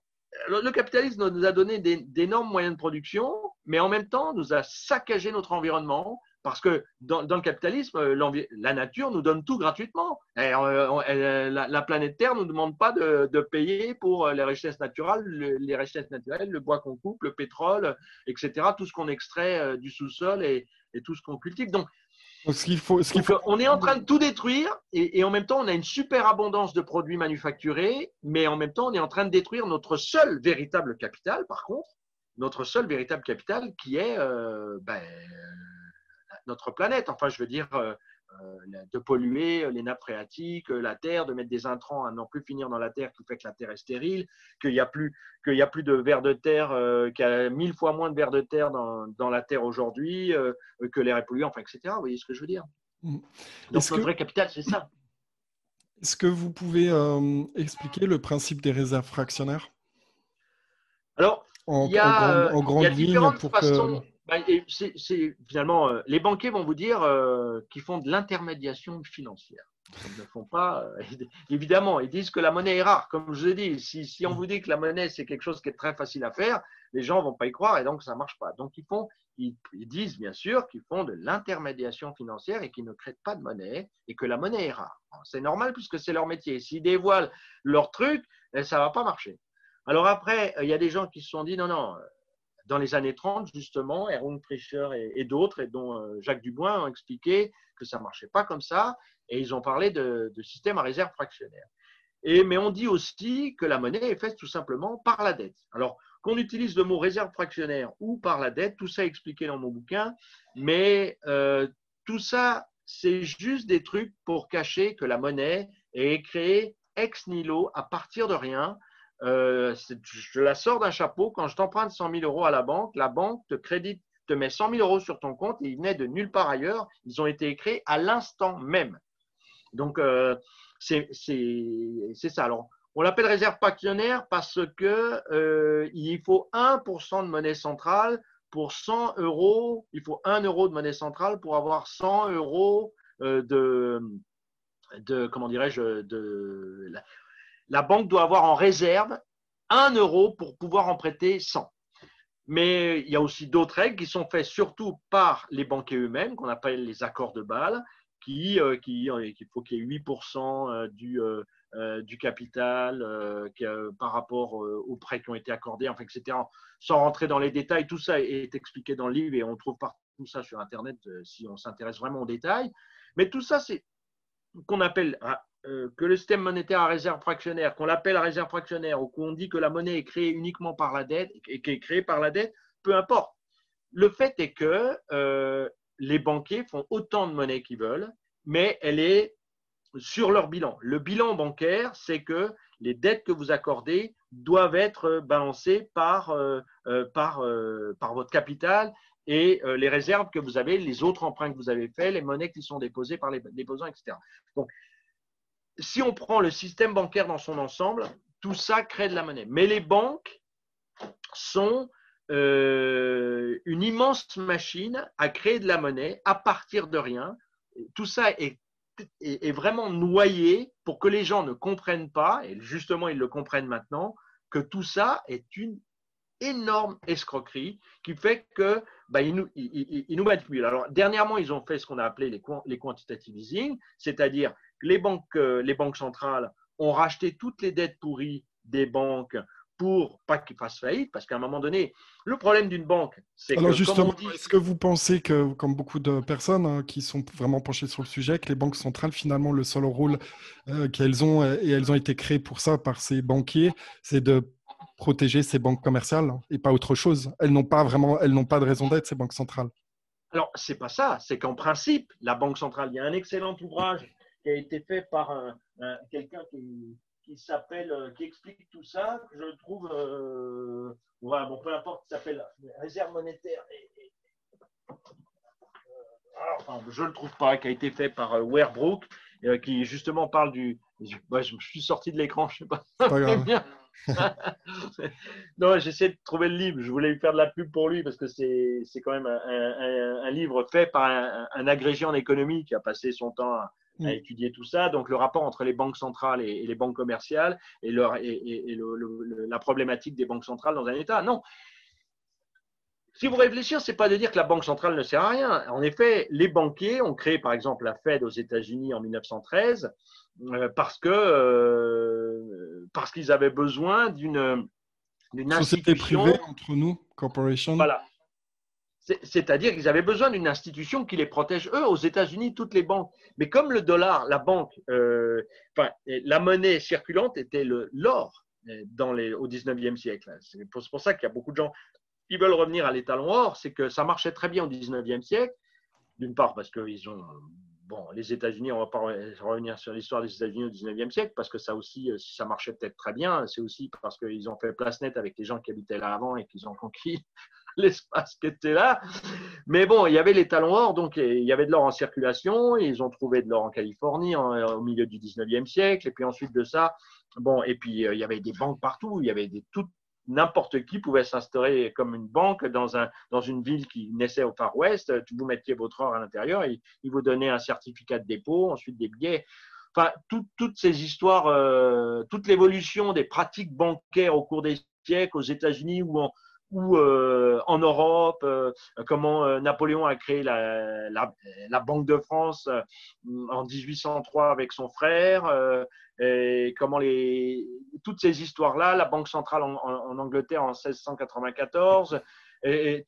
le capitalisme nous a donné d'énormes moyens de production, mais en même temps nous a saccagé notre environnement parce que dans, le capitalisme, la nature nous donne tout gratuitement. Euh, la, planète Terre ne nous demande pas de, payer pour les richesses naturelles, les richesses naturelles, le bois qu'on coupe, le pétrole, etc., tout ce qu'on extrait euh, du sous-sol et, et tout ce qu'on cultive. Donc, ce faut, ce faut... on est en train de tout détruire et, en même temps, on a une super abondance de produits manufacturés, mais en même temps, on est en train de détruire notre seul véritable capital, par contre, notre seul véritable capital qui est euh, ben, notre planète. Enfin, je veux dire, euh, euh, de polluer les nappes phréatiques, euh, la terre, de mettre des intrants à n'en plus finir dans la terre qui fait que la terre est stérile, qu'il n'y a, plus, y a plus de vers de terre, euh, qu'il y a mille fois moins de vers de terre dans, dans la terre aujourd'hui, que l'air est pollué, enfin, etc. Vous voyez ce que je veux dire? Mmh. Donc, le vrai capital, c'est ça. Est-ce que vous pouvez expliquer le principe des réserves fractionnaires? Alors, en, il y a, en, grande ligne pour façons. Que bah, c'est, finalement, euh, les banquiers vont vous dire euh, qu'ils font de l'intermédiation financière. Ils ne font pas, euh, évidemment, ils disent que la monnaie est rare. Comme je vous ai dit, si, si, on vous dit que la monnaie, c'est quelque chose qui est très facile à faire, les gens vont pas y croire et donc ça marche pas. Donc, ils font, ils, disent bien sûr qu'ils font de l'intermédiation financière et qu'ils ne créent pas de monnaie et que la monnaie est rare. C'est normal puisque c'est leur métier. S'ils dévoilent leur truc, eh, ça va pas marcher. Alors après, il y a des gens qui se sont dit non, non, dans les années 30, justement, Erwin Prischer et, d'autres, et dont euh, Jacques Dubois, ont expliqué que ça ne marchait pas comme ça, et ils ont parlé de, de système à réserve fractionnaire. Et, mais on dit aussi que la monnaie est faite tout simplement par la dette. Alors, qu'on utilise le mot réserve fractionnaire ou par la dette, tout ça est expliqué dans mon bouquin, mais euh, tout ça, c'est juste des trucs pour cacher que la monnaie est créée ex nihilo à partir de rien. Euh, je la sors d'un chapeau. Quand je t'emprunte 100 000 euros à la banque, la banque te crédite, te met 100 000 euros sur ton compte et ils venaient de nulle part ailleurs. Ils ont été créés à l'instant même. Donc, euh, c'est ça. Alors, on l'appelle réserve fractionnaire parce que euh, il faut 1% de monnaie centrale pour 100 euros. Il faut 1 euro de monnaie centrale pour avoir 100 euros de, de, comment dirais-je, de la, banque doit avoir en réserve 1 euro pour pouvoir en prêter 100. Mais il y a aussi d'autres règles qui sont faites surtout par les banquiers eux-mêmes, qu'on appelle les accords de Bâle, qui, euh, qui, qu'il faut qu'il y ait 8% du, euh, du capital euh, euh, par rapport aux prêts qui ont été accordés, enfin, etc. Sans rentrer dans les détails, tout ça est expliqué dans le livre et on trouve tout ça sur Internet si on s'intéresse vraiment aux détails. Mais tout ça, c'est qu'on appelle que le système monétaire à réserve fractionnaire, qu'on l'appelle réserve fractionnaire ou qu'on dit que la monnaie est créée uniquement par la dette et qui créée par la dette, peu importe. Le fait est que les banquiers font autant de monnaie qu'ils veulent, mais elle est sur leur bilan. Le bilan bancaire, c'est que les dettes que vous accordez doivent être balancées par, euh, euh, par, euh, par votre capital et les réserves que vous avez, les autres emprunts que vous avez faits, les monnaies qui sont déposées par les déposants, etc. Donc, si on prend le système bancaire dans son ensemble, tout ça crée de la monnaie. Mais les banques sont une immense machine à créer de la monnaie à partir de rien. Tout ça est vraiment noyé pour que les gens ne comprennent pas, et justement ils le comprennent maintenant, que tout ça est une énorme escroquerie qui fait que bah, ils, nous, ils, nous manipulent. Alors dernièrement, ils ont fait ce qu'on a appelé les, les quantitative easing, c'est-à-dire les banques, euh, les banques centrales ont racheté toutes les dettes pourries des banques pour pas qu'ils fassent faillite, parce qu'à un moment donné, le problème d'une banque, c'est que. Alors justement, est-ce que vous pensez que, comme beaucoup de personnes hein, qui sont vraiment penchées sur le sujet, que les banques centrales, finalement, le seul rôle euh, qu'elles ont, et elles ont été créées pour ça par ces banquiers, c'est de protéger ces banques commerciales et pas autre chose? Elles n'ont pas vraiment, elles n'ont pas de raison d'être ces banques centrales. Alors c'est pas ça, c'est qu'en principe, la banque centrale, il y a un excellent ouvrage qui a été fait par quelqu'un qui qui s'appelle, euh, qui explique tout ça, que je trouve, euh, bon, peu importe, qui s'appelle Réserve monétaire. Et, euh, enfin, je ne le trouve pas, qui a été fait par Werbrook, qui justement parle du. je suis sorti de l'écran, je ne sais pas. pas grave. Bien. non, j'essaie de trouver le livre. Je voulais lui faire de la pub pour lui parce que c'est quand même un, un, livre fait par un, un, agrégé en économie qui a passé son temps à, à mm. étudier tout ça. Donc, le rapport entre les banques centrales et, les banques commerciales et, leur, et, la problématique des banques centrales dans un État. Non. Si vous réfléchissez, ce n'est pas de dire que la banque centrale ne sert à rien. En effet, les banquiers ont créé, par exemple, la Fed aux États-Unis en 1913 euh, parce que euh, parce qu'ils avaient besoin d'une d'une institution privée entre nous, corporation. Voilà, c'est-à-dire qu'ils avaient besoin d'une institution qui les protège, eux, aux États-Unis, toutes les banques. Mais comme le dollar, la banque, euh, enfin, la monnaie circulante était l'or euh, au 19e siècle. C'est pour, pour, ça qu'il y a beaucoup de gens qui veulent revenir à l'étalon or, c'est que ça marchait très bien au 19e siècle. D'une part, parce qu'ils ont. Bon, les États-Unis, on ne va pas revenir sur l'histoire des États-Unis au 19e siècle, parce que ça aussi, euh, si ça marchait peut-être très bien, c'est aussi parce qu'ils ont fait place nette avec les gens qui habitaient là avant et qu'ils ont conquis l'espace qui était là. Mais bon, il y avait les talons or, donc il y avait de l'or en circulation. Ils ont trouvé de l'or en Californie au milieu du 19e siècle. Et puis ensuite de ça, bon, et puis euh, il y avait des banques partout. Il y avait des tout n'importe qui pouvait s'instaurer comme une banque dans, un, dans une ville qui naissait au Far West. Vous mettiez votre or à l'intérieur, ils vous donnaient un certificat de dépôt, ensuite des billets. Enfin, toutes ces histoires, euh, toute l'évolution des pratiques bancaires au cours des siècles aux États-Unis ou en, ou en Europe, comment Napoléon a créé la, Banque de France en 1803 avec son frère, et comment les, toutes ces histoires-là, la Banque centrale en, Angleterre en 1694, et,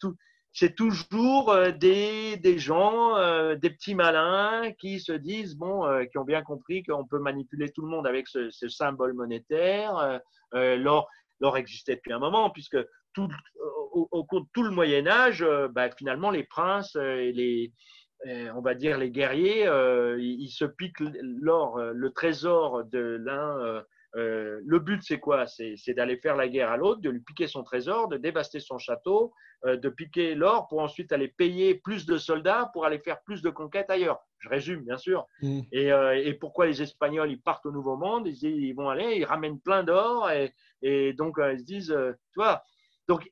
c'est toujours euh, des, gens, euh, des petits malins qui se disent, bon, euh, qui ont bien compris qu'on peut manipuler tout le monde avec ce, symbole monétaire. L'or, l'or existait depuis un moment, puisque tout, au, cours de tout le Moyen Âge, bah, finalement, les princes et les, on va dire les guerriers, ils, se piquent l'or, le trésor de l'un euh, le but, c'est quoi? C'est d'aller faire la guerre à l'autre, de lui piquer son trésor, de dévaster son château, euh, de piquer l'or pour ensuite aller payer plus de soldats pour aller faire plus de conquêtes ailleurs. Je résume, bien sûr. Mm. Euh, et, pourquoi les Espagnols, ils partent au Nouveau Monde? Ils, ils, vont aller, ils ramènent plein d'or et, donc ils se disent, tu vois, donc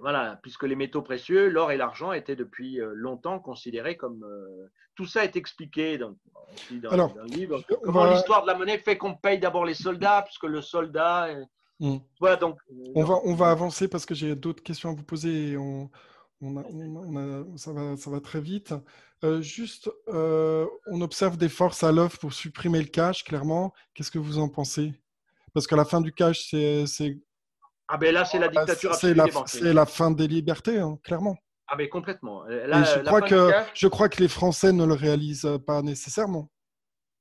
voilà, puisque les métaux précieux, l'or et l'argent étaient depuis euh, longtemps considérés comme. Euh, tout ça est expliqué dans, le livre. Comment l'histoire de la monnaie fait qu'on paye d'abord les soldats, puisque le soldat. Hmm. Voilà, donc. On va, on va avancer parce que j'ai d'autres questions à vous poser. on, ça, va, ça va très vite. Euh, juste, on observe des forces à l'œuvre pour supprimer le cash, clairement. Qu'est-ce que vous en pensez? Parce qu'à la fin du cash, c'est ah ben là, c'est la ah, dictature absolue la, C'est la fin des libertés, hein, clairement. Ah mais complètement. je, crois que, je crois que les Français ne le réalisent pas nécessairement.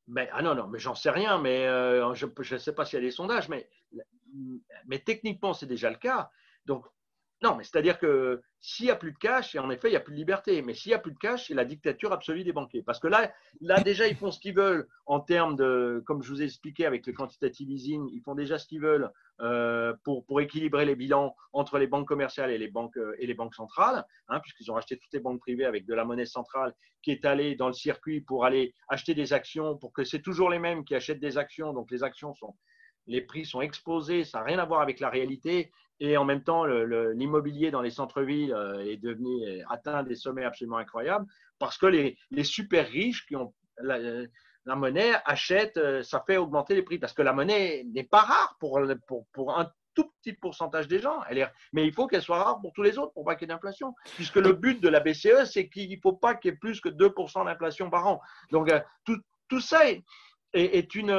Ben, ah non, non, mais j'en sais rien, mais euh, je ne sais pas s'il y a des sondages, mais, mais techniquement, c'est déjà le cas. Donc, non, mais c'est-à-dire que s'il n'y a plus de cash, et en effet, il n'y a plus de liberté. Mais s'il n'y a plus de cash, c'est la dictature absolue des banquiers. Parce que là, là, déjà, ils font ce qu'ils veulent en termes de, comme je vous ai expliqué avec le quantitative easing, ils font déjà ce qu'ils veulent euh, pour, pour équilibrer les bilans entre les banques commerciales et les banques, euh, et les banques centrales, hein, puisqu'ils ont acheté toutes les banques privées avec de la monnaie centrale qui est allée dans le circuit pour aller acheter des actions, pour que c'est toujours les mêmes qui achètent des actions. Donc les actions sont les prix sont exposés, ça n'a rien à voir avec la réalité. Et en même temps, l'immobilier dans les centres-villes euh, est devenu euh, atteint des sommets absolument incroyables parce que les, super riches qui ont la, monnaie achètent, euh, ça fait augmenter les prix parce que la monnaie n'est pas rare pour, un tout petit pourcentage des gens. Mais il faut qu'elle soit rare pour tous les autres pour pas qu'il y ait d'inflation. Puisque le but de la BCE, c'est qu'il ne faut pas qu'il y ait plus que 2% d'inflation par an. Donc, tout, tout ça est, est, une,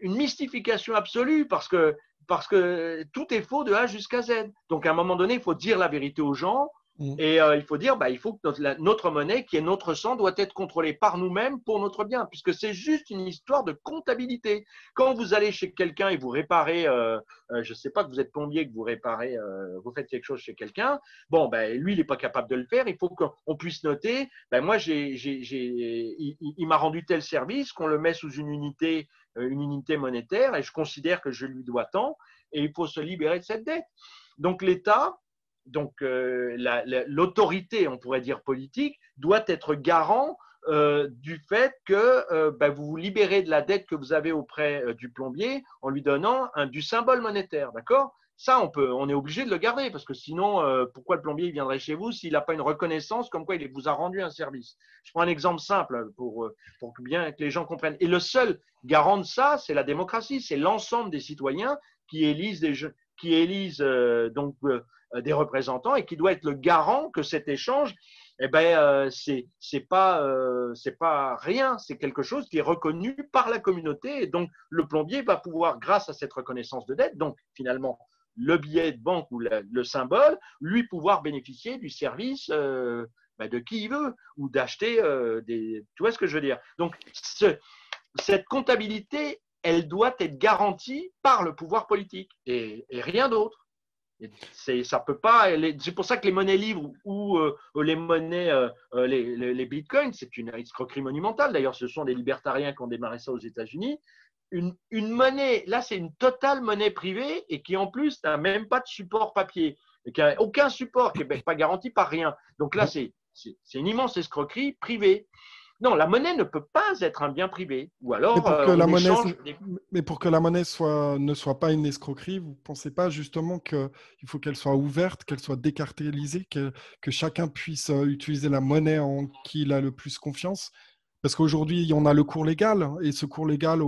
une mystification absolue parce que parce que tout est faux de A jusqu'à Z. Donc, à un moment donné, il faut dire la vérité aux gens. Mm. Et euh, il faut dire, bah, il faut que notre, monnaie, qui est notre sang, doit être contrôlée par nous-mêmes pour notre bien, puisque c'est juste une histoire de comptabilité. Quand vous allez chez quelqu'un et vous réparez, euh, euh, je ne sais pas que vous êtes plombier, que vous réparez, vous faites quelque chose chez quelqu'un, bon, ben, lui, il n'est pas capable de le faire. Il faut qu'on puisse noter, ben, moi, il, m'a rendu tel service, qu'on le met sous une unité monétaire et je considère que je lui dois tant et il faut se libérer de cette dette. Donc l'État, donc euh, l'autorité, on pourrait dire politique, doit être garant euh, du fait que ben, vous vous libérez de la dette que vous avez auprès du plombier en lui donnant du symbole monétaire, d'accord? Ça, on, peut, on est obligé de le garder parce que sinon, euh, pourquoi le plombier viendrait chez vous s'il n'a pas une reconnaissance comme quoi il vous a rendu un service? Je prends un exemple simple pour, euh, pour bien que les gens comprennent. Et le seul garant de ça, c'est la démocratie, c'est l'ensemble des citoyens qui élisent qui élisent, euh, donc, des représentants et qui doit être le garant que cet échange eh ben, c'est c'est pas c'est pas rien, c'est quelque chose qui est reconnu par la communauté et donc le plombier va pouvoir, grâce à cette reconnaissance de dette, donc finalement le billet de banque ou le symbole, lui pouvoir bénéficier du service euh, bah, de qui il veut ou d'acheter euh, des. Tu vois ce que je veux dire? Donc, cette comptabilité, elle doit être garantie par le pouvoir politique et, rien d'autre. C'est ça peut pas. C'est pour ça que les monnaies libres ou euh, les monnaies, les, les, bitcoins, c'est une escroquerie monumentale. D'ailleurs, ce sont des libertariens qui ont démarré ça aux États-Unis une, monnaie, là c'est une totale monnaie privée et qui en plus n'a même pas de support papier, et qui n'a aucun support, qui n'est pas garanti par rien. Donc là c'est une immense escroquerie privée. Non, la monnaie ne peut pas être un bien privé. Ou alors, mais pour que, euh, la, monnaie, mais pour que la monnaie soit, ne soit pas une escroquerie, vous ne pensez pas justement qu'il faut qu'elle soit ouverte, qu'elle soit décartélisée, que, que chacun puisse euh, utiliser la monnaie en qui il a le plus confiance? Parce qu'aujourd'hui, on a le cours légal, et ce cours légal.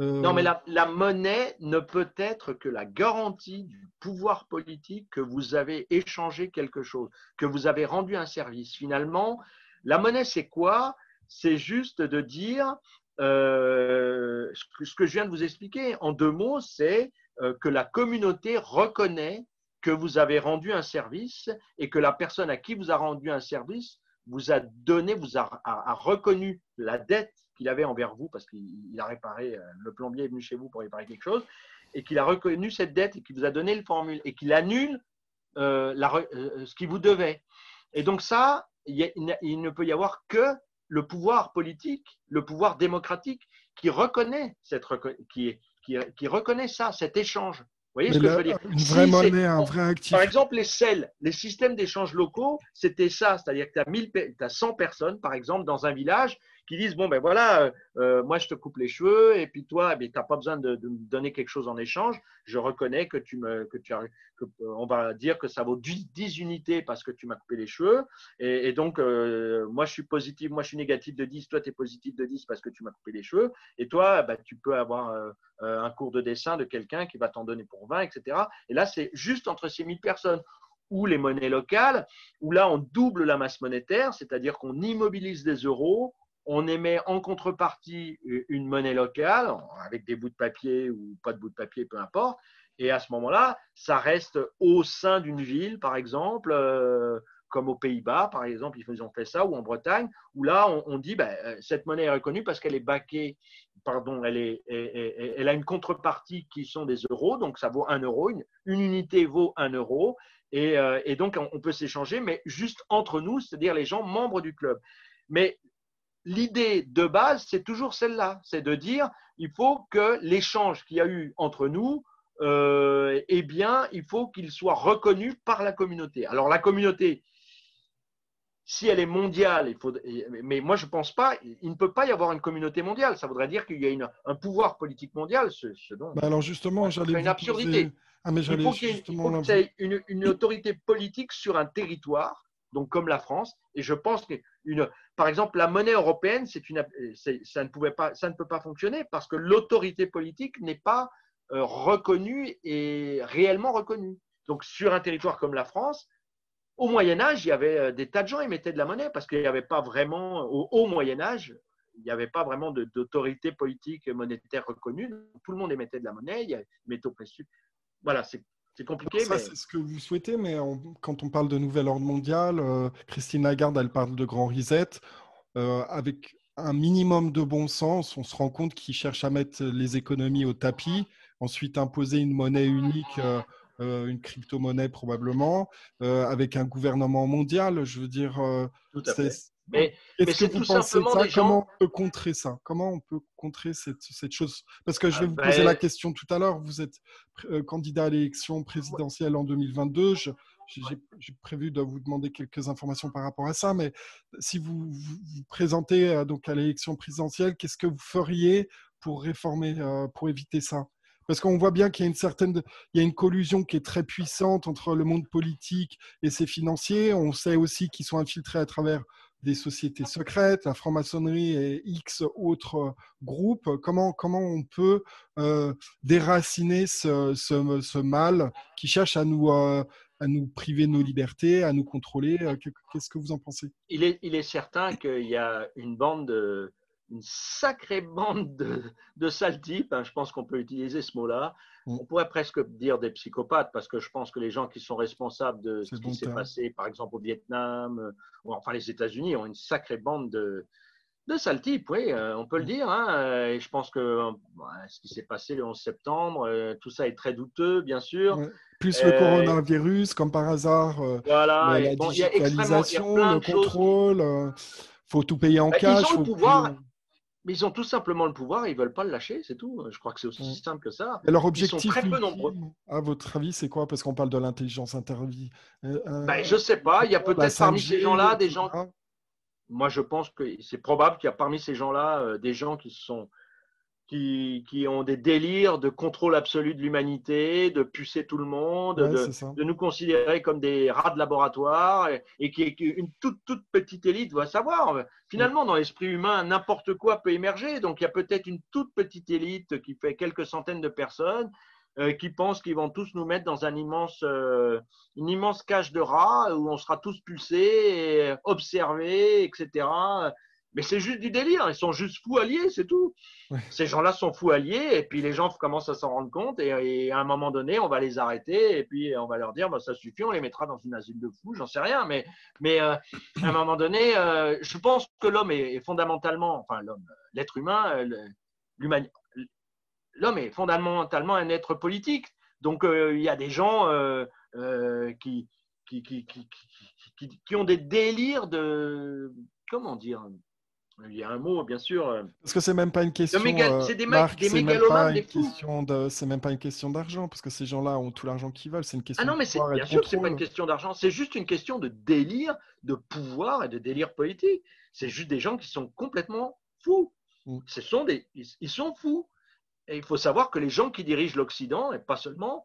Euh, non, mais la, la, monnaie ne peut être que la garantie du pouvoir politique que vous avez échangé quelque chose, que vous avez rendu un service. Finalement, la monnaie, c'est quoi? C'est juste de dire euh, ce que je viens de vous expliquer. En deux mots, c'est euh, que la communauté reconnaît que vous avez rendu un service et que la personne à qui vous a rendu un service vous a donné, vous a, reconnu la dette qu'il avait envers vous parce qu'il a réparé, euh, le plombier est venu chez vous pour réparer quelque chose, et qu'il a reconnu cette dette et qu'il vous a donné le formule et qu'il annule ce qu'il vous devait. Et donc ça, il, ne peut y avoir que le pouvoir politique, le pouvoir démocratique qui reconnaît, cette, qui, qui reconnaît ça, cet échange voyez ce que je veux dire? Une vraie monnaie, un vrai actif. Par exemple, les CEL, les systèmes d'échange locaux, c'était ça. C'est-à-dire que tu as, as 100 personnes, par exemple, dans un village qui disent bon ben voilà, euh, euh, moi je te coupe les cheveux et puis toi, eh tu n'as pas besoin de, me donner quelque chose en échange. Je reconnais que tu me, que tu que, euh, on va dire que ça vaut 10, unités parce que tu m'as coupé les cheveux et, donc moi je suis positif, moi je suis négatif de 10, toi tu es positif de 10 parce que tu m'as coupé les cheveux et toi bah, tu peux avoir un cours de dessin de quelqu'un qui va t'en donner pour 20, etc. Et là c'est juste entre ces 1000 personnes ou les monnaies locales, où là on double la masse monétaire, c'est-à-dire qu'on immobilise des euros, on émet en contrepartie une monnaie locale, avec des bouts de papier ou pas de bouts de papier, peu importe. Et à ce moment-là, ça reste au sein d'une ville, par exemple, euh, comme aux Pays-Bas, par exemple, ils ont fait ça, ou en Bretagne, où là, on, dit, ben, euh, cette monnaie est reconnue parce qu'elle est baquée, pardon, elle, a une contrepartie qui sont des euros, donc ça vaut un euro, une, unité vaut un euro, et, euh, et donc on peut s'échanger, mais juste entre nous, c'est-à-dire les gens membres du club. Mais l'idée de base, c'est toujours celle-là, c'est de dire il faut que l'échange qu'il y a eu entre nous, euh, eh bien, il faut qu'il soit reconnu par la communauté. Alors la communauté, si elle est mondiale, il faut, mais moi je ne pense pas, il ne peut pas y avoir une communauté mondiale. Ça voudrait dire qu'il y a un pouvoir politique mondial, ce, dont. Bah alors justement, j'allais. une absurdité. Ah, mais il faut qu'il y ait une, une, autorité politique sur un territoire, donc comme la France. Et je pense que une, par exemple, la monnaie européenne, une, ça, ne pouvait pas, ça ne peut pas fonctionner parce que l'autorité politique n'est pas euh, reconnue et réellement reconnue. Donc, sur un territoire comme la France, au Moyen Âge, il y avait euh, des tas de gens qui mettaient de la monnaie parce qu'il n'y avait pas vraiment, au, haut Moyen Âge, il n'y avait pas vraiment d'autorité politique monétaire reconnue. Tout le monde émettait de la monnaie, il y avait métaux précieux. Voilà, c'est compliqué. Ça, c'est ce que vous souhaitez, mais quand on parle de nouvel ordre mondial, euh, Christine Lagarde, elle parle de grand reset. Euh, avec un minimum de bon sens, on se rend compte qu'ils cherchent à mettre les économies au tapis, ensuite imposer une monnaie unique, euh, une crypto-monnaie probablement, avec un gouvernement mondial. Je veux dire, fait. Mais, c'est tout simplement ça? Comment on peut contrer ça? Comment on peut contrer cette, cette chose? Parce que je vais ah vous poser la ben question tout à l'heure. Vous êtes euh, candidat à l'élection présidentielle en 2022. J'ai prévu de vous demander quelques informations par rapport à ça, mais si vous vous, présentez euh, donc à l'élection présidentielle, qu'est-ce que vous feriez pour réformer, euh, pour éviter ça? Parce qu'on voit bien qu'il y a une certaine, il y a une collusion qui est très puissante entre le monde politique et ses financiers. On sait aussi qu'ils sont infiltrés à travers des sociétés secrètes, la franc-maçonnerie et X autres groupes. Comment, comment on peut euh, déraciner ce, ce, mal qui cherche à nous, euh, à nous priver de nos libertés, à nous contrôler? Euh, Qu'est-ce que vous en pensez? Il est, il est certain qu'il y a une bande de, une sacrée bande de, de sales types, hein, je pense qu'on peut utiliser ce mot-là. Mm. On pourrait presque dire des psychopathes, parce que je pense que les gens qui sont responsables de ce qui s'est passé, par exemple au Vietnam, euh, ou enfin les États-Unis, ont une sacrée bande de, de sales types, oui, euh, on peut le mm. dire. Hein, euh, et je pense que ce qui s'est passé le 11 septembre, tout ça est très douteux, bien sûr. Plus le coronavirus, comme par hasard, voilà, la digitalisation, le contrôle, il faut tout payer en bah, cash. Ils ont le pouvoir, mais ils ont tout simplement le pouvoir, ils ne veulent pas le lâcher, c'est tout. Je crois que c'est aussi mm. simple que ça. Et leur objectif, ils sont très peu nombreux. À votre avis, c'est quoi? Parce qu'on parle de l'intelligence intervie. Euh, euh ben, je ne sais pas, il y a peut-être parmi ces gens-là des gens. Moi, je pense que c'est probable qu'il y a parmi ces gens-là euh, des gens qui sont qui, qui, ont des délires de contrôle absolu de l'humanité, de pucer tout le monde, de, de, nous considérer comme des rats de laboratoire, et, qui est une toute, toute petite élite va savoir. Finalement, dans l'esprit humain, n'importe quoi peut émerger. Donc, il y a peut-être une toute petite élite qui fait quelques centaines de personnes euh, qui pensent qu'ils vont tous nous mettre dans un immense, euh, une immense cage de rats où on sera tous pulsés, observés, etc. Mais c'est juste du délire, ils sont juste fous alliés, c'est tout. Ces gens-là sont fous alliés, et puis les gens commencent à s'en rendre compte, et, à un moment donné, on va les arrêter, et puis on va leur dire, bah, ça suffit, on les mettra dans une asile de fous, j'en sais rien, mais, mais euh, à un moment donné, euh, je pense que l'homme est, fondamentalement, enfin l'homme, l'être humain, euh, l'homme est fondamentalement un être politique. Donc il y a des gens qui qui, qui, qui, qui, ont des délires de, comment dire, il y a un mot, bien sûr. Euh, parce que c'est même pas une question. Euh, c'est des, des mégalomanes, des C'est même pas une question d'argent, parce que ces gens-là ont tout l'argent qu'ils veulent. C'est une question. Ah non, mais c'est bien sûr que c'est pas une question d'argent. C'est juste une question de délire, de pouvoir et de délire politique. C'est juste des gens qui sont complètement fous. Mm. Ce sont des, ils sont fous. Et il faut savoir que les gens qui dirigent l'Occident, et pas seulement,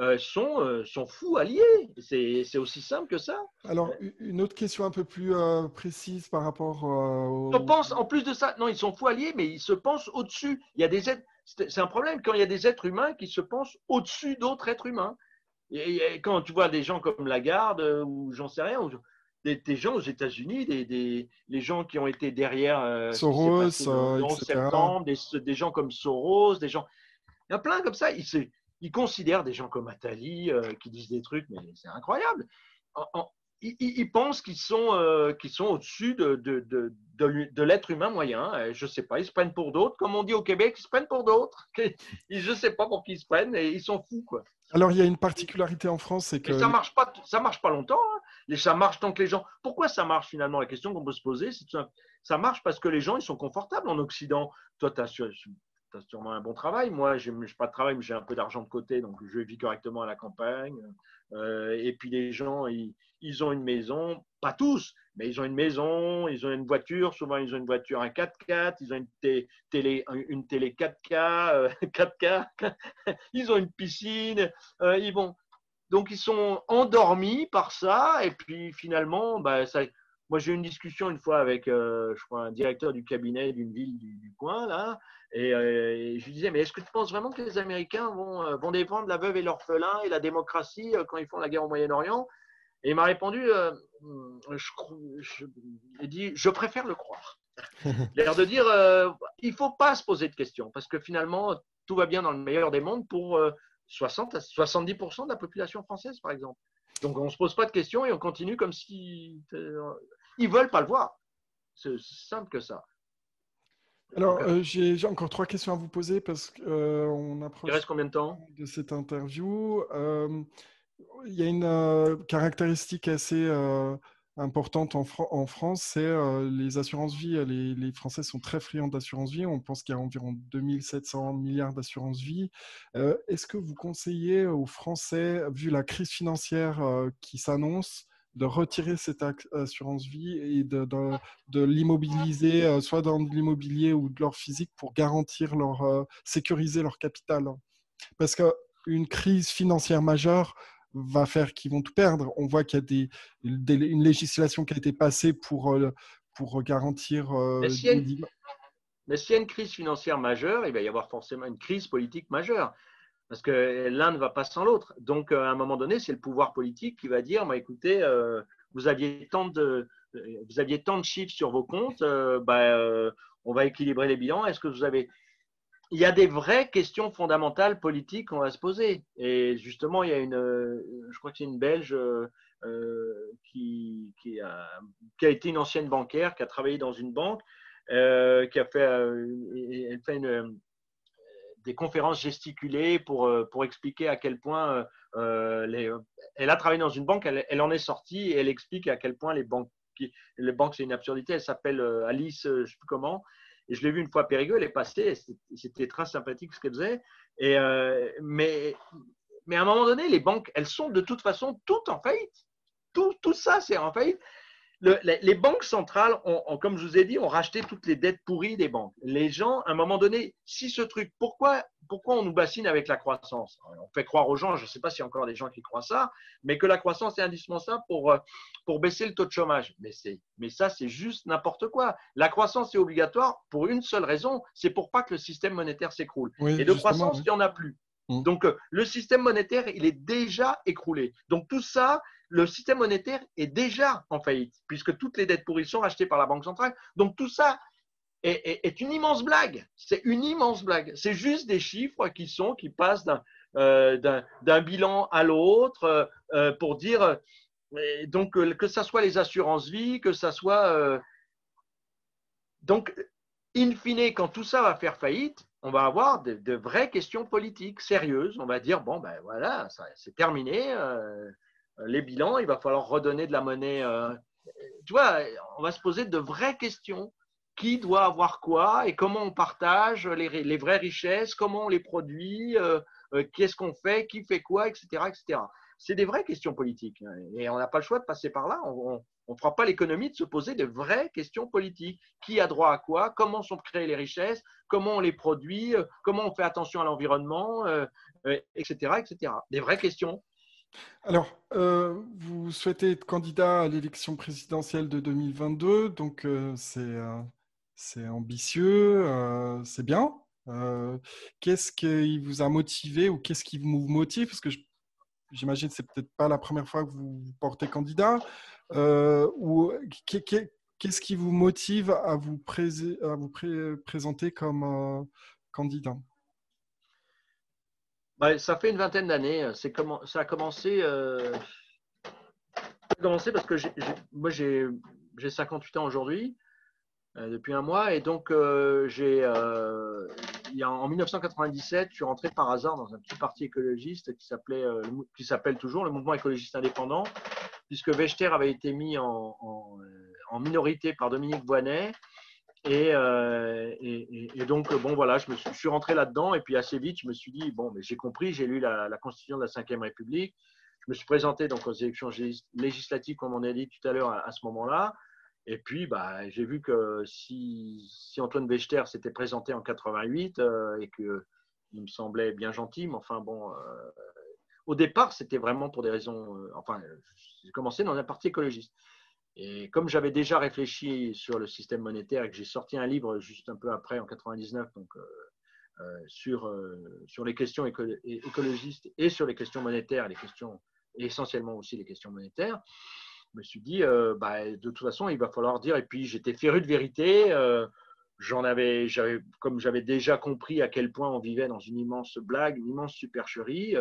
euh, sont, euh, sont fous alliés. C'est aussi simple que ça. Alors, une autre question un peu plus euh, précise par rapport au... On pense, en plus de ça, non, ils sont fous alliés, mais ils se pensent au-dessus. Il y a des êtres, c'est un problème quand il y a des êtres humains qui se pensent au-dessus d'autres êtres humains. Et, quand tu vois des gens comme Lagarde ou j'en sais rien, des, gens aux États-Unis, des, des, les gens qui ont été derrière Soros, le septembre, des, des, gens comme Soros, des gens. Il y a plein comme ça. Ils se, ils considèrent des gens comme Attali euh, qui disent des trucs, mais c'est incroyable. ils, pensent qu'ils sont, euh, sont au-dessus de, de, de, de l'être humain moyen. Euh, je ne sais pas, ils se prennent pour d'autres. Comme on dit au Québec, ils se prennent pour d'autres. je ne sais pas pour qui ils se prennent et ils sont fous. Quoi. Alors, il y a une particularité en France, c'est que. ça ne marche, pas, ça marche pas longtemps. Hein. Ça marche tant que les gens. Pourquoi ça marche finalement? La question qu'on peut se poser, c'est ça. ça marche parce que les gens, ils sont confortables en Occident. Toi, tu as tu sûrement un bon travail. Moi, je n'ai pas de travail, mais j'ai un peu d'argent de côté, donc je vis correctement à la campagne. Euh, et puis les gens, ils, ont une maison, pas tous, mais ils ont une maison, ils ont une voiture, souvent ils ont une voiture un 4x4, ils ont une télé, une télé 4K, 4K, euh, ils ont une piscine, euh, ils vont. Donc ils sont endormis par ça, et puis finalement, bah, ça, moi, j'ai eu une discussion une fois avec, je crois, un directeur du cabinet d'une ville du, du, coin, là, euh, et, je lui disais, mais est-ce que tu penses vraiment que les Américains vont, euh, vont défendre la veuve et l'orphelin et la démocratie euh, quand ils font la guerre au Moyen-Orient? Et il m'a répondu, je, il dit, je préfère le croire. L'air de dire, il ne faut pas se poser de questions parce que finalement, tout va bien dans le meilleur des mondes pour 60 à 70% de la population française, par exemple. Donc on ne se pose pas de questions et on continue comme si ils veulent pas le voir. C'est simple que ça. Alors, euh, j'ai encore trois questions à vous poser parce qu'on euh, approche. Il reste combien de temps? de cette interview euh, Il y a une caractéristique assez importante en, en France, c'est les assurances vie. Les, les, Français sont très friands d'assurance vie. On pense qu'il y a environ 2700 milliards d'assurance vie. Est-ce que vous conseillez aux Français, vu la crise financière qui s'annonce, de retirer cette assurance vie et de, de, l'immobiliser, euh, soit dans l'immobilier ou de leur physique pour garantir leur, euh, sécuriser leur capital. Parce qu'une crise financière majeure va faire qu'ils vont tout perdre. On voit qu'il y a des, une législation qui a été passée pour, euh, pour garantir. Mais s'il y, a une crise financière majeure, il va y avoir forcément une crise politique majeure parce que l'un ne va pas sans l'autre. Donc, euh, à un moment donné, c'est le pouvoir politique qui va dire, bah, écoutez, euh, vous, aviez tant de, vous aviez tant de chiffres sur vos comptes, euh, bah, on va équilibrer les bilans. Est-ce que vous avez... Il y a des vraies questions fondamentales politiques qu'on va se poser. Et justement, il y a une, je crois que c'est une Belge qui, qui, a, qui, a, été une ancienne bancaire, qui a travaillé dans une banque, qui a fait, elle fait une, des conférences gesticulées pour, euh, pour expliquer à quel point euh, euh, elle a travaillé dans une banque, elle, elle, en est sortie et elle explique à quel point les banques, les banques c'est une absurdité. Elle s'appelle Alice, je ne sais plus comment, et je l'ai vue une fois à Périgueux, elle est passée, c'était très sympathique ce qu'elle faisait. Et, mais, mais à un moment donné, les banques, elles sont de toute façon toutes en faillite. Tout, tout ça, c'est en faillite. Les, banques centrales, ont, comme je vous ai dit, ont racheté toutes les dettes pourries des banques. Les gens, à un moment donné, si ce truc, pourquoi, pourquoi on nous bassine avec la croissance? On fait croire aux gens, je ne sais pas s'il y a encore des gens qui croient ça, mais que la croissance est indispensable pour, euh, pour baisser le taux de chômage. Mais, mais ça, c'est juste n'importe quoi. La croissance est obligatoire pour une seule raison, c'est pour pas que le système monétaire s'écroule. Et de croissance, il n'y en a plus. Mmh. Donc, euh, le système monétaire, il est déjà écroulé. Donc, tout ça, le système monétaire est déjà en faillite, puisque toutes les dettes pourries sont rachetées par la Banque centrale. Donc tout ça est, une immense blague. C'est une immense blague. C'est juste des chiffres qui sont, qui passent d'un euh, bilan à l'autre euh, pour dire, donc que ce soit les assurances vie, que ce soit... donc, in fine, quand tout ça va faire faillite, on va avoir de, vraies questions politiques sérieuses. On va dire, bon, ben voilà, c'est terminé. Euh, les bilans, il va falloir redonner de la monnaie. Euh, tu vois, on va se poser de vraies questions. Qui doit avoir quoi et comment on partage les, vraies richesses, comment on les produit, euh, qu'est-ce qu'on fait, qui fait quoi, etc. etc. C'est des vraies questions politiques hein, et on n'a pas le choix de passer par là. On ne fera pas l'économie de se poser de vraies questions politiques. Qui a droit à quoi? Comment sont créées les richesses? Comment on les produit? Comment on fait attention à l'environnement? Etc. etc. Des vraies questions alors, euh, vous souhaitez être candidat à l'élection présidentielle de 2022, donc euh, euh, c'est ambitieux, c'est bien. qu'est-ce qui vous a motivé ou qu'est-ce qui vous motive? Parce que j'imagine que c'est peut-être pas la première fois que vous portez candidat. Ou qu'est-ce qui vous motive à vous, présenter comme candidat? Bah, ça fait une vingtaine d'années. Euh, ça a commencé, euh, commencé parce que moi, j'ai 58 ans aujourd'hui, euh, depuis un mois. Et donc, j'ai, en 1997, je suis rentré par hasard dans un petit parti écologiste qui s'appelle toujours le Mouvement écologiste indépendant, puisque Vechter avait été mis en, minorité par Dominique Voinet. Euh, et, et, donc, bon, voilà, je, me suis, rentré là-dedans. Et puis, assez vite, je me suis dit, bon, mais j'ai compris, j'ai lu la, Constitution de la Ve République. Je me suis présenté donc aux élections législatives, comme on a dit tout à l'heure, à, ce moment-là. Et puis, bah, j'ai vu que si, si Antoine Bechter s'était présenté en 88 euh, et qu'il me semblait bien gentil, mais enfin, bon, euh, au départ, c'était vraiment pour des raisons. enfin, j'ai commencé dans un parti écologiste. Et comme j'avais déjà réfléchi sur le système monétaire et que j'ai sorti un livre juste un peu après, en 99, donc, euh, euh, sur, euh, sur les questions écologistes et sur les questions monétaires, les questions, essentiellement aussi les questions monétaires, je me suis dit, bah, de toute façon, il va falloir dire, et puis j'étais féru de vérité, j'en avais, comme j'avais déjà compris à quel point on vivait dans une immense blague, une immense supercherie,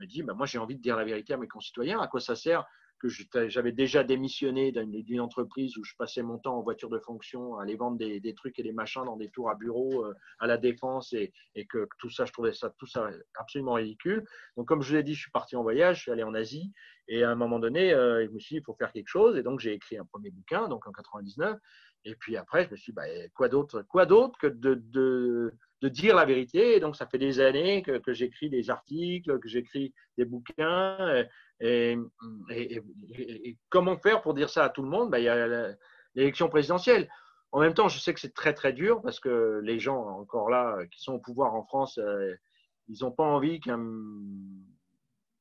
me dis, bah, moi j'ai envie de dire la vérité à mes concitoyens, à quoi ça sert que j'avais déjà démissionné d'une entreprise où je passais mon temps en voiture de fonction à aller vendre des, trucs et des machins dans des tours à bureau euh, à la défense et, que tout ça, je trouvais ça, tout ça absolument ridicule. Donc, comme je vous l'ai dit, je suis parti en voyage, je suis allé en Asie et à un moment donné, euh, je me suis dit, il faut faire quelque chose et donc j'ai écrit un premier bouquin, donc en 99. Et puis après, je me suis dit, bah, quoi d'autre quoi d'autre que de, de, dire la vérité donc, ça fait des années que, j'écris des articles, que j'écris des bouquins. Et, comment faire pour dire ça à tout le monde? Ben, Il y a l'élection présidentielle. En même temps, je sais que c'est très très dur parce que les gens encore là qui sont au pouvoir en France, euh, ils n'ont pas envie qu'un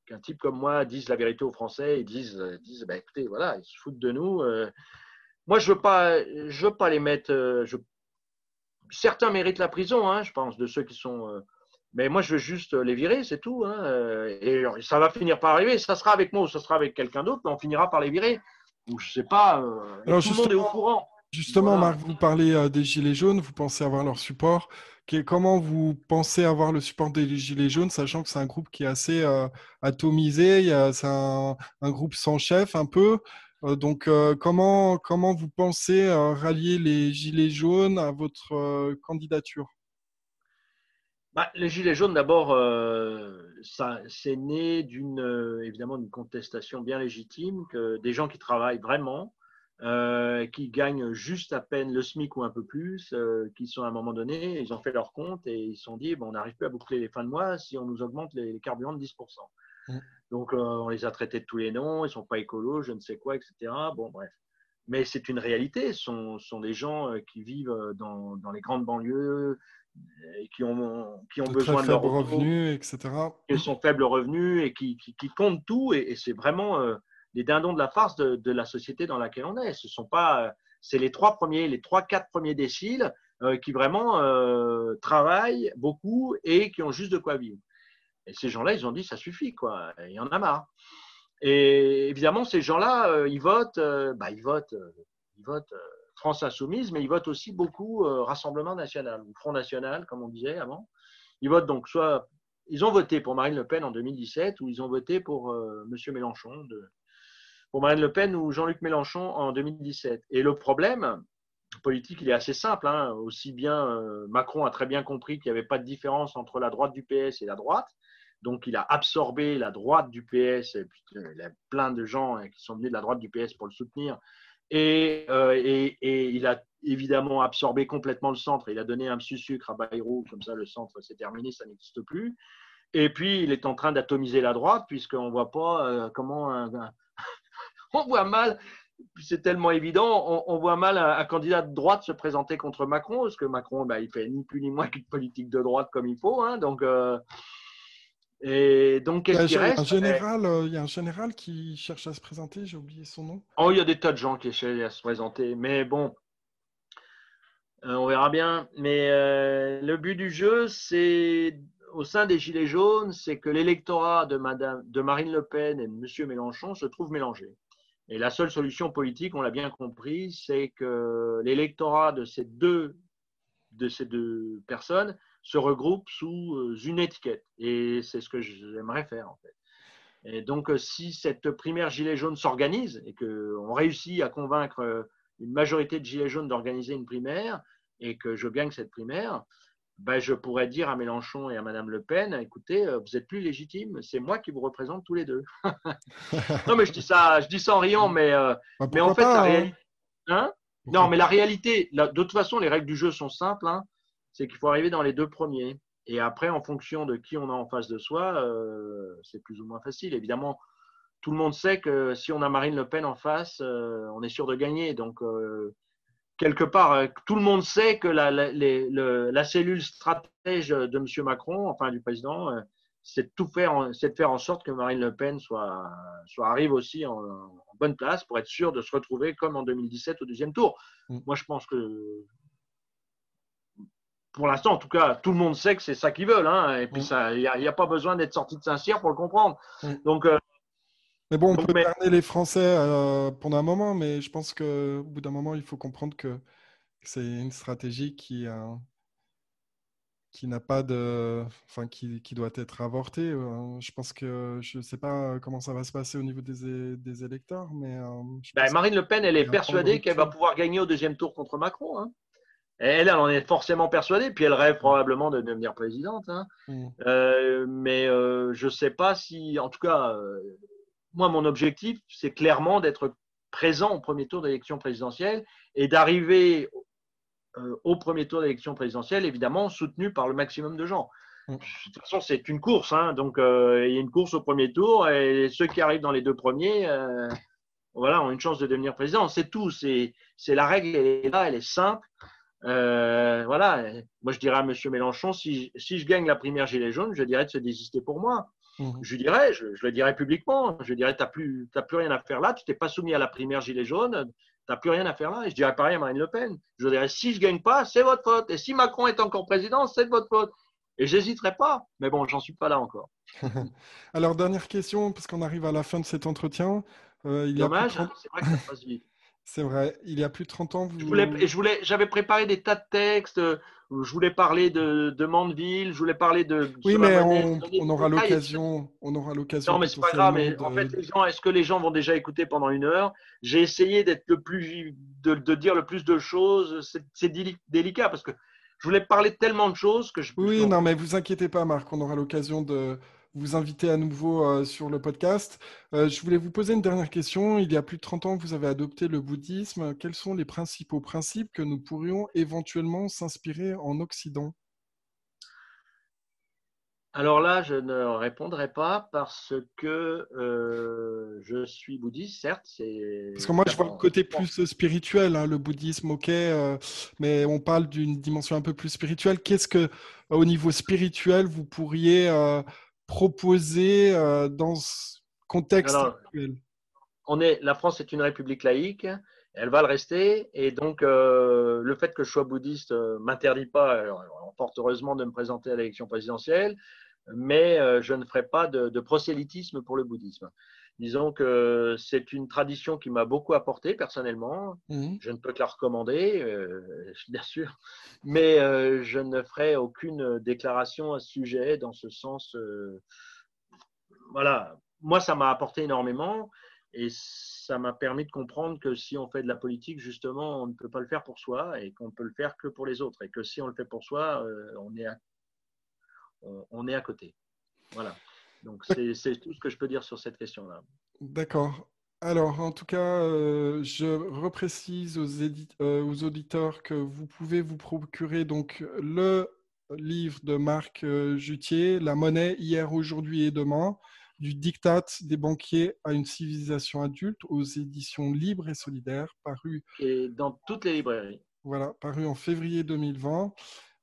qu'un type comme moi dise la vérité aux Français et disent, disent ben, écoutez, voilà, ils se foutent de nous. Euh. moi, je ne veux, pas, veux pas les mettre. Euh. Certains méritent la prison, hein, je pense, de ceux qui sont mais moi, je veux juste les virer, c'est tout. Hein. Euh, et ça va finir par arriver. Ça sera avec moi ou ça sera avec quelqu'un d'autre, mais on finira par les virer. Ou je sais pas. Euh, tout le monde est au courant. Justement, Marc, vous parlez euh, des Gilets jaunes, vous pensez avoir leur support. Comment vous pensez avoir le support des Gilets jaunes, sachant que c'est un groupe qui est assez atomisé, c'est un, un, groupe sans chef un peu? Donc, comment, comment vous pensez rallier les Gilets jaunes à votre candidature? Bah, les Gilets jaunes, d'abord, euh, c'est né d'une euh, évidemment d'une contestation bien légitime que des gens qui travaillent vraiment, euh, qui gagnent juste à peine le SMIC ou un peu plus, qui sont à un moment donné, ils ont fait leur compte et ils se sont dit bon, on n'arrive plus à boucler les fins de mois si on nous augmente les, carburants de 10%. Donc on les a traités de tous les noms, ils sont pas écolos, je ne sais quoi, etc. Bon, bref. mais c'est une réalité. Ce sont, sont, des gens qui vivent dans, dans les grandes banlieues, et qui ont, qui ont de besoin de leurs revenus, etc. Qui sont faibles revenus et qui, qui, qui comptent tout. Et, et c'est vraiment euh, les dindons de la farce de, de, la société dans laquelle on est. Ce sont pas, euh, c'est les trois premiers, les trois, quatre premiers déciles euh, qui vraiment euh, travaillent beaucoup et qui ont juste de quoi vivre. Et ces gens-là, ils ont dit ça suffit, quoi. Il y en a marre. Et évidemment, ces gens-là, euh, ils votent, bah, ils votent, ils votent France Insoumise, mais ils votent aussi beaucoup euh, Rassemblement National ou Front National, comme on disait avant. Ils votent donc soit. Ils ont voté pour Marine Le Pen en 2017 ou ils ont voté pour euh, M. Mélenchon, pour Marine Le Pen ou Jean-Luc Mélenchon en 2017. Et le problème politique, il est assez simple. Hein. Aussi bien euh, Macron a très bien compris qu'il n'y avait pas de différence entre la droite du PS et la droite. Donc, il a absorbé la droite du PS. Et puis, il y a plein de gens hein, qui sont venus de la droite du PS pour le soutenir. Et, euh, et, il a évidemment absorbé complètement le centre. Il a donné un sucre à Bayrou, comme ça le centre c'est terminé, ça n'existe plus. Et puis il est en train d'atomiser la droite, puisqu'on ne voit pas euh, comment. On voit mal, c'est tellement évident, on, voit mal un, candidat de droite se présenter contre Macron, parce que Macron, bah, il fait ni plus ni moins qu'une politique de droite comme il faut. Hein, donc. Euh, et donc, qu'est-ce qui reste? Un général, euh, Il y a un général qui cherche à se présenter, j'ai oublié son nom. Oh, il y a des tas de gens qui cherchent à se présenter, mais bon, euh, on verra bien. Mais euh, le but du jeu, c'est au sein des Gilets jaunes, c'est que l'électorat de, Madame, de Marine Le Pen et de M. Mélenchon se trouve mélangé. Et la seule solution politique, on l'a bien compris, c'est que l'électorat de ces deux de ces deux personnes se regroupent sous une étiquette. Et c'est ce que j'aimerais faire, en fait. Et donc, si cette primaire Gilet jaune s'organise et qu'on réussit à convaincre une majorité de Gilets jaunes d'organiser une primaire et que je gagne cette primaire, ben, je pourrais dire à Mélenchon et à Madame Le Pen, écoutez, vous êtes plus légitimes, c'est moi qui vous représente tous les deux. non, mais je dis ça, je dis ça en riant, mais, euh, bah, mais en fait, pas, la hein réalité. Hein? Non, mais la réalité, la, de toute façon, les règles du jeu sont simples. Hein c'est qu'il faut arriver dans les deux premiers. Et après, en fonction de qui on a en face de soi, euh, c'est plus ou moins facile. Évidemment, tout le monde sait que si on a Marine Le Pen en face, euh, on est sûr de gagner. Donc, euh, quelque part, tout le monde sait que la, la, les, le, la cellule stratège de M. Macron, enfin du président, c'est de tout faire, c'est de faire en sorte que Marine Le Pen soit, soit arrive aussi en, en, bonne place pour être sûr de se retrouver comme en 2017 au deuxième tour. Mmh. Moi, je pense que pour l'instant, en tout cas, tout le monde sait que c'est ça qu'ils veulent. Hein, et puis, il n'y a, a, pas besoin d'être sorti de Saint-Cyr pour le comprendre. Mm. Donc, euh, mais bon, on donc, peut mais... les Français euh, pendant un moment, mais je pense qu'au bout d'un moment, il faut comprendre que c'est une stratégie qui, euh, qui n'a pas de. Enfin, qui, qui, doit être avortée. Je pense que je ne sais pas comment ça va se passer au niveau des, des électeurs, mais. euh, Ben, Marine Le Pen, elle est persuadée qu'elle va pouvoir gagner au deuxième tour contre Macron. Hein. Elle, elle en est forcément persuadée, puis elle rêve probablement de devenir présidente. Hein. Mm. Euh, mais euh, je ne sais pas si, en tout cas, euh, moi, mon objectif, c'est clairement d'être présent au premier tour d'élection présidentielle et d'arriver au premier tour d'élection présidentielle, évidemment, soutenu par le maximum de gens. Mm. De toute façon, c'est une course, hein, donc il y a une course au premier tour et ceux qui arrivent dans les deux premiers voilà, ont une chance de devenir président. C'est tout, c'est la règle, elle est là, elle est simple. Euh, voilà, moi je dirais à M. Mélenchon, si, si, je gagne la primaire Gilet jaune, je dirais de se désister pour moi. Mmh. Je dirais, je, je, le dirais publiquement, je dirais, tu n'as plus, plus rien à faire là, tu t'es pas soumis à la primaire Gilet jaune, tu n'as plus rien à faire là. Et je dirais pareil à Marine Le Pen. Je dirais, si je gagne pas, c'est votre faute. Et si Macron est encore président, c'est de votre faute. Et j'hésiterai pas. Mais bon, j'en suis pas là encore. Alors, dernière question, parce qu'on arrive à la fin de cet entretien. Euh, il Dommage, 30... c'est vrai que ça passe vite. C'est vrai, il y a plus de 30 ans. Vous... Je voulais, je voulais, j'avais préparé des tas de textes. Je voulais parler de, de Mandeville, je voulais parler de. Oui, mais on, on, aura l'occasion. On aura l'occasion. Non, mais c'est pas grave. Mais de... en fait, les gens, est-ce que les gens vont déjà écouter pendant une heure? J'ai essayé d'être le plus, de, de, dire le plus de choses. C'est délicat parce que je voulais parler de tellement de choses que je. Oui, non, mais vous inquiétez pas, Marc. On aura l'occasion de vous inviter à nouveau euh, sur le podcast. Euh, je voulais vous poser une dernière question. Il y a plus de 30 ans que vous avez adopté le bouddhisme. Quels sont les principaux principes que nous pourrions éventuellement s'inspirer en Occident? Alors là, je ne répondrai pas parce que euh, je suis bouddhiste, certes. Parce que moi, je vois le côté plus spirituel, hein, le bouddhisme, ok, euh, mais on parle d'une dimension un peu plus spirituelle. Qu'est-ce que, au niveau spirituel, vous pourriez euh, proposer dans ce contexte actuel? on est, La France est une république laïque elle va le rester. Et donc, euh, le fait que je sois bouddhiste ne euh, m'interdit pas, fort heureusement, de me présenter à l'élection présidentielle, mais euh, je ne ferai pas de, prosélytisme pour le bouddhisme. Disons que c'est une tradition qui m'a beaucoup apporté personnellement. Mmh. Je ne peux que la recommander, bien sûr, mais je ne ferai aucune déclaration à ce sujet dans ce sens. voilà, moi, ça m'a apporté énormément. Et ça m'a permis de comprendre que si on fait de la politique, justement, on ne peut pas le faire pour soi et qu'on ne peut le faire que pour les autres. Et que si on le fait pour soi, euh, on, est à, on, est à côté. Voilà. Donc, c'est tout ce que je peux dire sur cette question-là. D'accord. Alors, en tout cas, euh, je reprécise aux, euh, aux, auditeurs que vous pouvez vous procurer donc le livre de Marc Jutier, La monnaie hier, aujourd'hui et demain du diktat des banquiers à une civilisation adulte aux éditions libres et solidaires, paru et dans toutes les librairies. Voilà, paru en février 2020.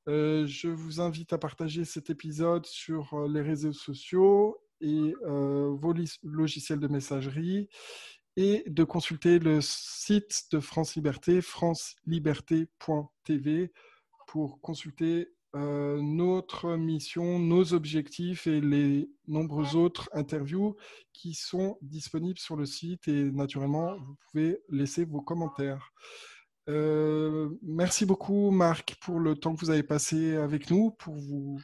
Euh, je vous invite à partager cet épisode sur euh, les réseaux sociaux et euh, vos logiciels de messagerie et de consulter le site de France Liberté, franceliberté.tv, pour consulter notre mission, nos objectifs et les nombreuses autres interviews qui sont disponibles sur le site et naturellement, vous pouvez laisser vos commentaires. Euh, merci beaucoup Marc pour le temps que vous avez passé avec nous pour vous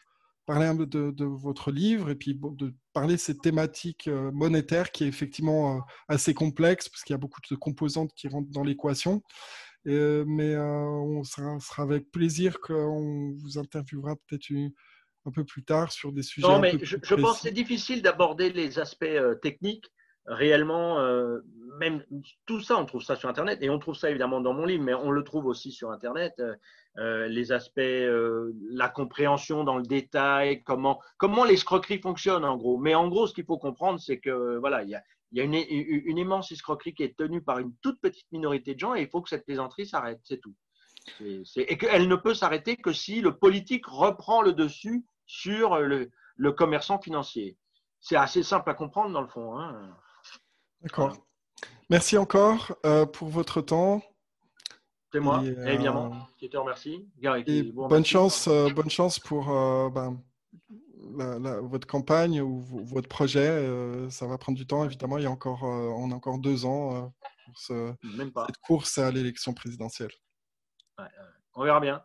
parler un peu de, votre livre et puis de parler de cette thématique euh, monétaire qui est effectivement assez complexe parce qu'il y a beaucoup de composantes qui rentrent dans l'équation. Euh, mais euh, on sera, sera, avec plaisir qu'on vous interviewera peut-être un peu plus tard sur des sujets. Non, mais je, je, pense que c'est difficile d'aborder les aspects euh, techniques réellement. même tout ça, on trouve ça sur Internet et on trouve ça évidemment dans mon livre, mais on le trouve aussi sur Internet. les aspects, la compréhension dans le détail, comment, comment l'escroquerie fonctionne en gros. Mais en gros, ce qu'il faut comprendre, c'est que voilà, il y a, il y a une, immense escroquerie qui est tenue par une toute petite minorité de gens et il faut que cette plaisanterie s'arrête, c'est tout. et qu'elle ne peut s'arrêter que si le politique reprend le dessus sur le, commerçant financier. C'est assez simple à comprendre dans le fond. Hein. D'accord. Merci encore euh, pour votre temps. C'est moi, euh, évidemment, qui te remercie. Gary. Bonne, chance, euh, bonne chance pour ben, votre campagne ou votre projet. ça va prendre du temps, évidemment. Il y a encore, on a encore deux ans pour cette course à l'élection présidentielle. On verra bien.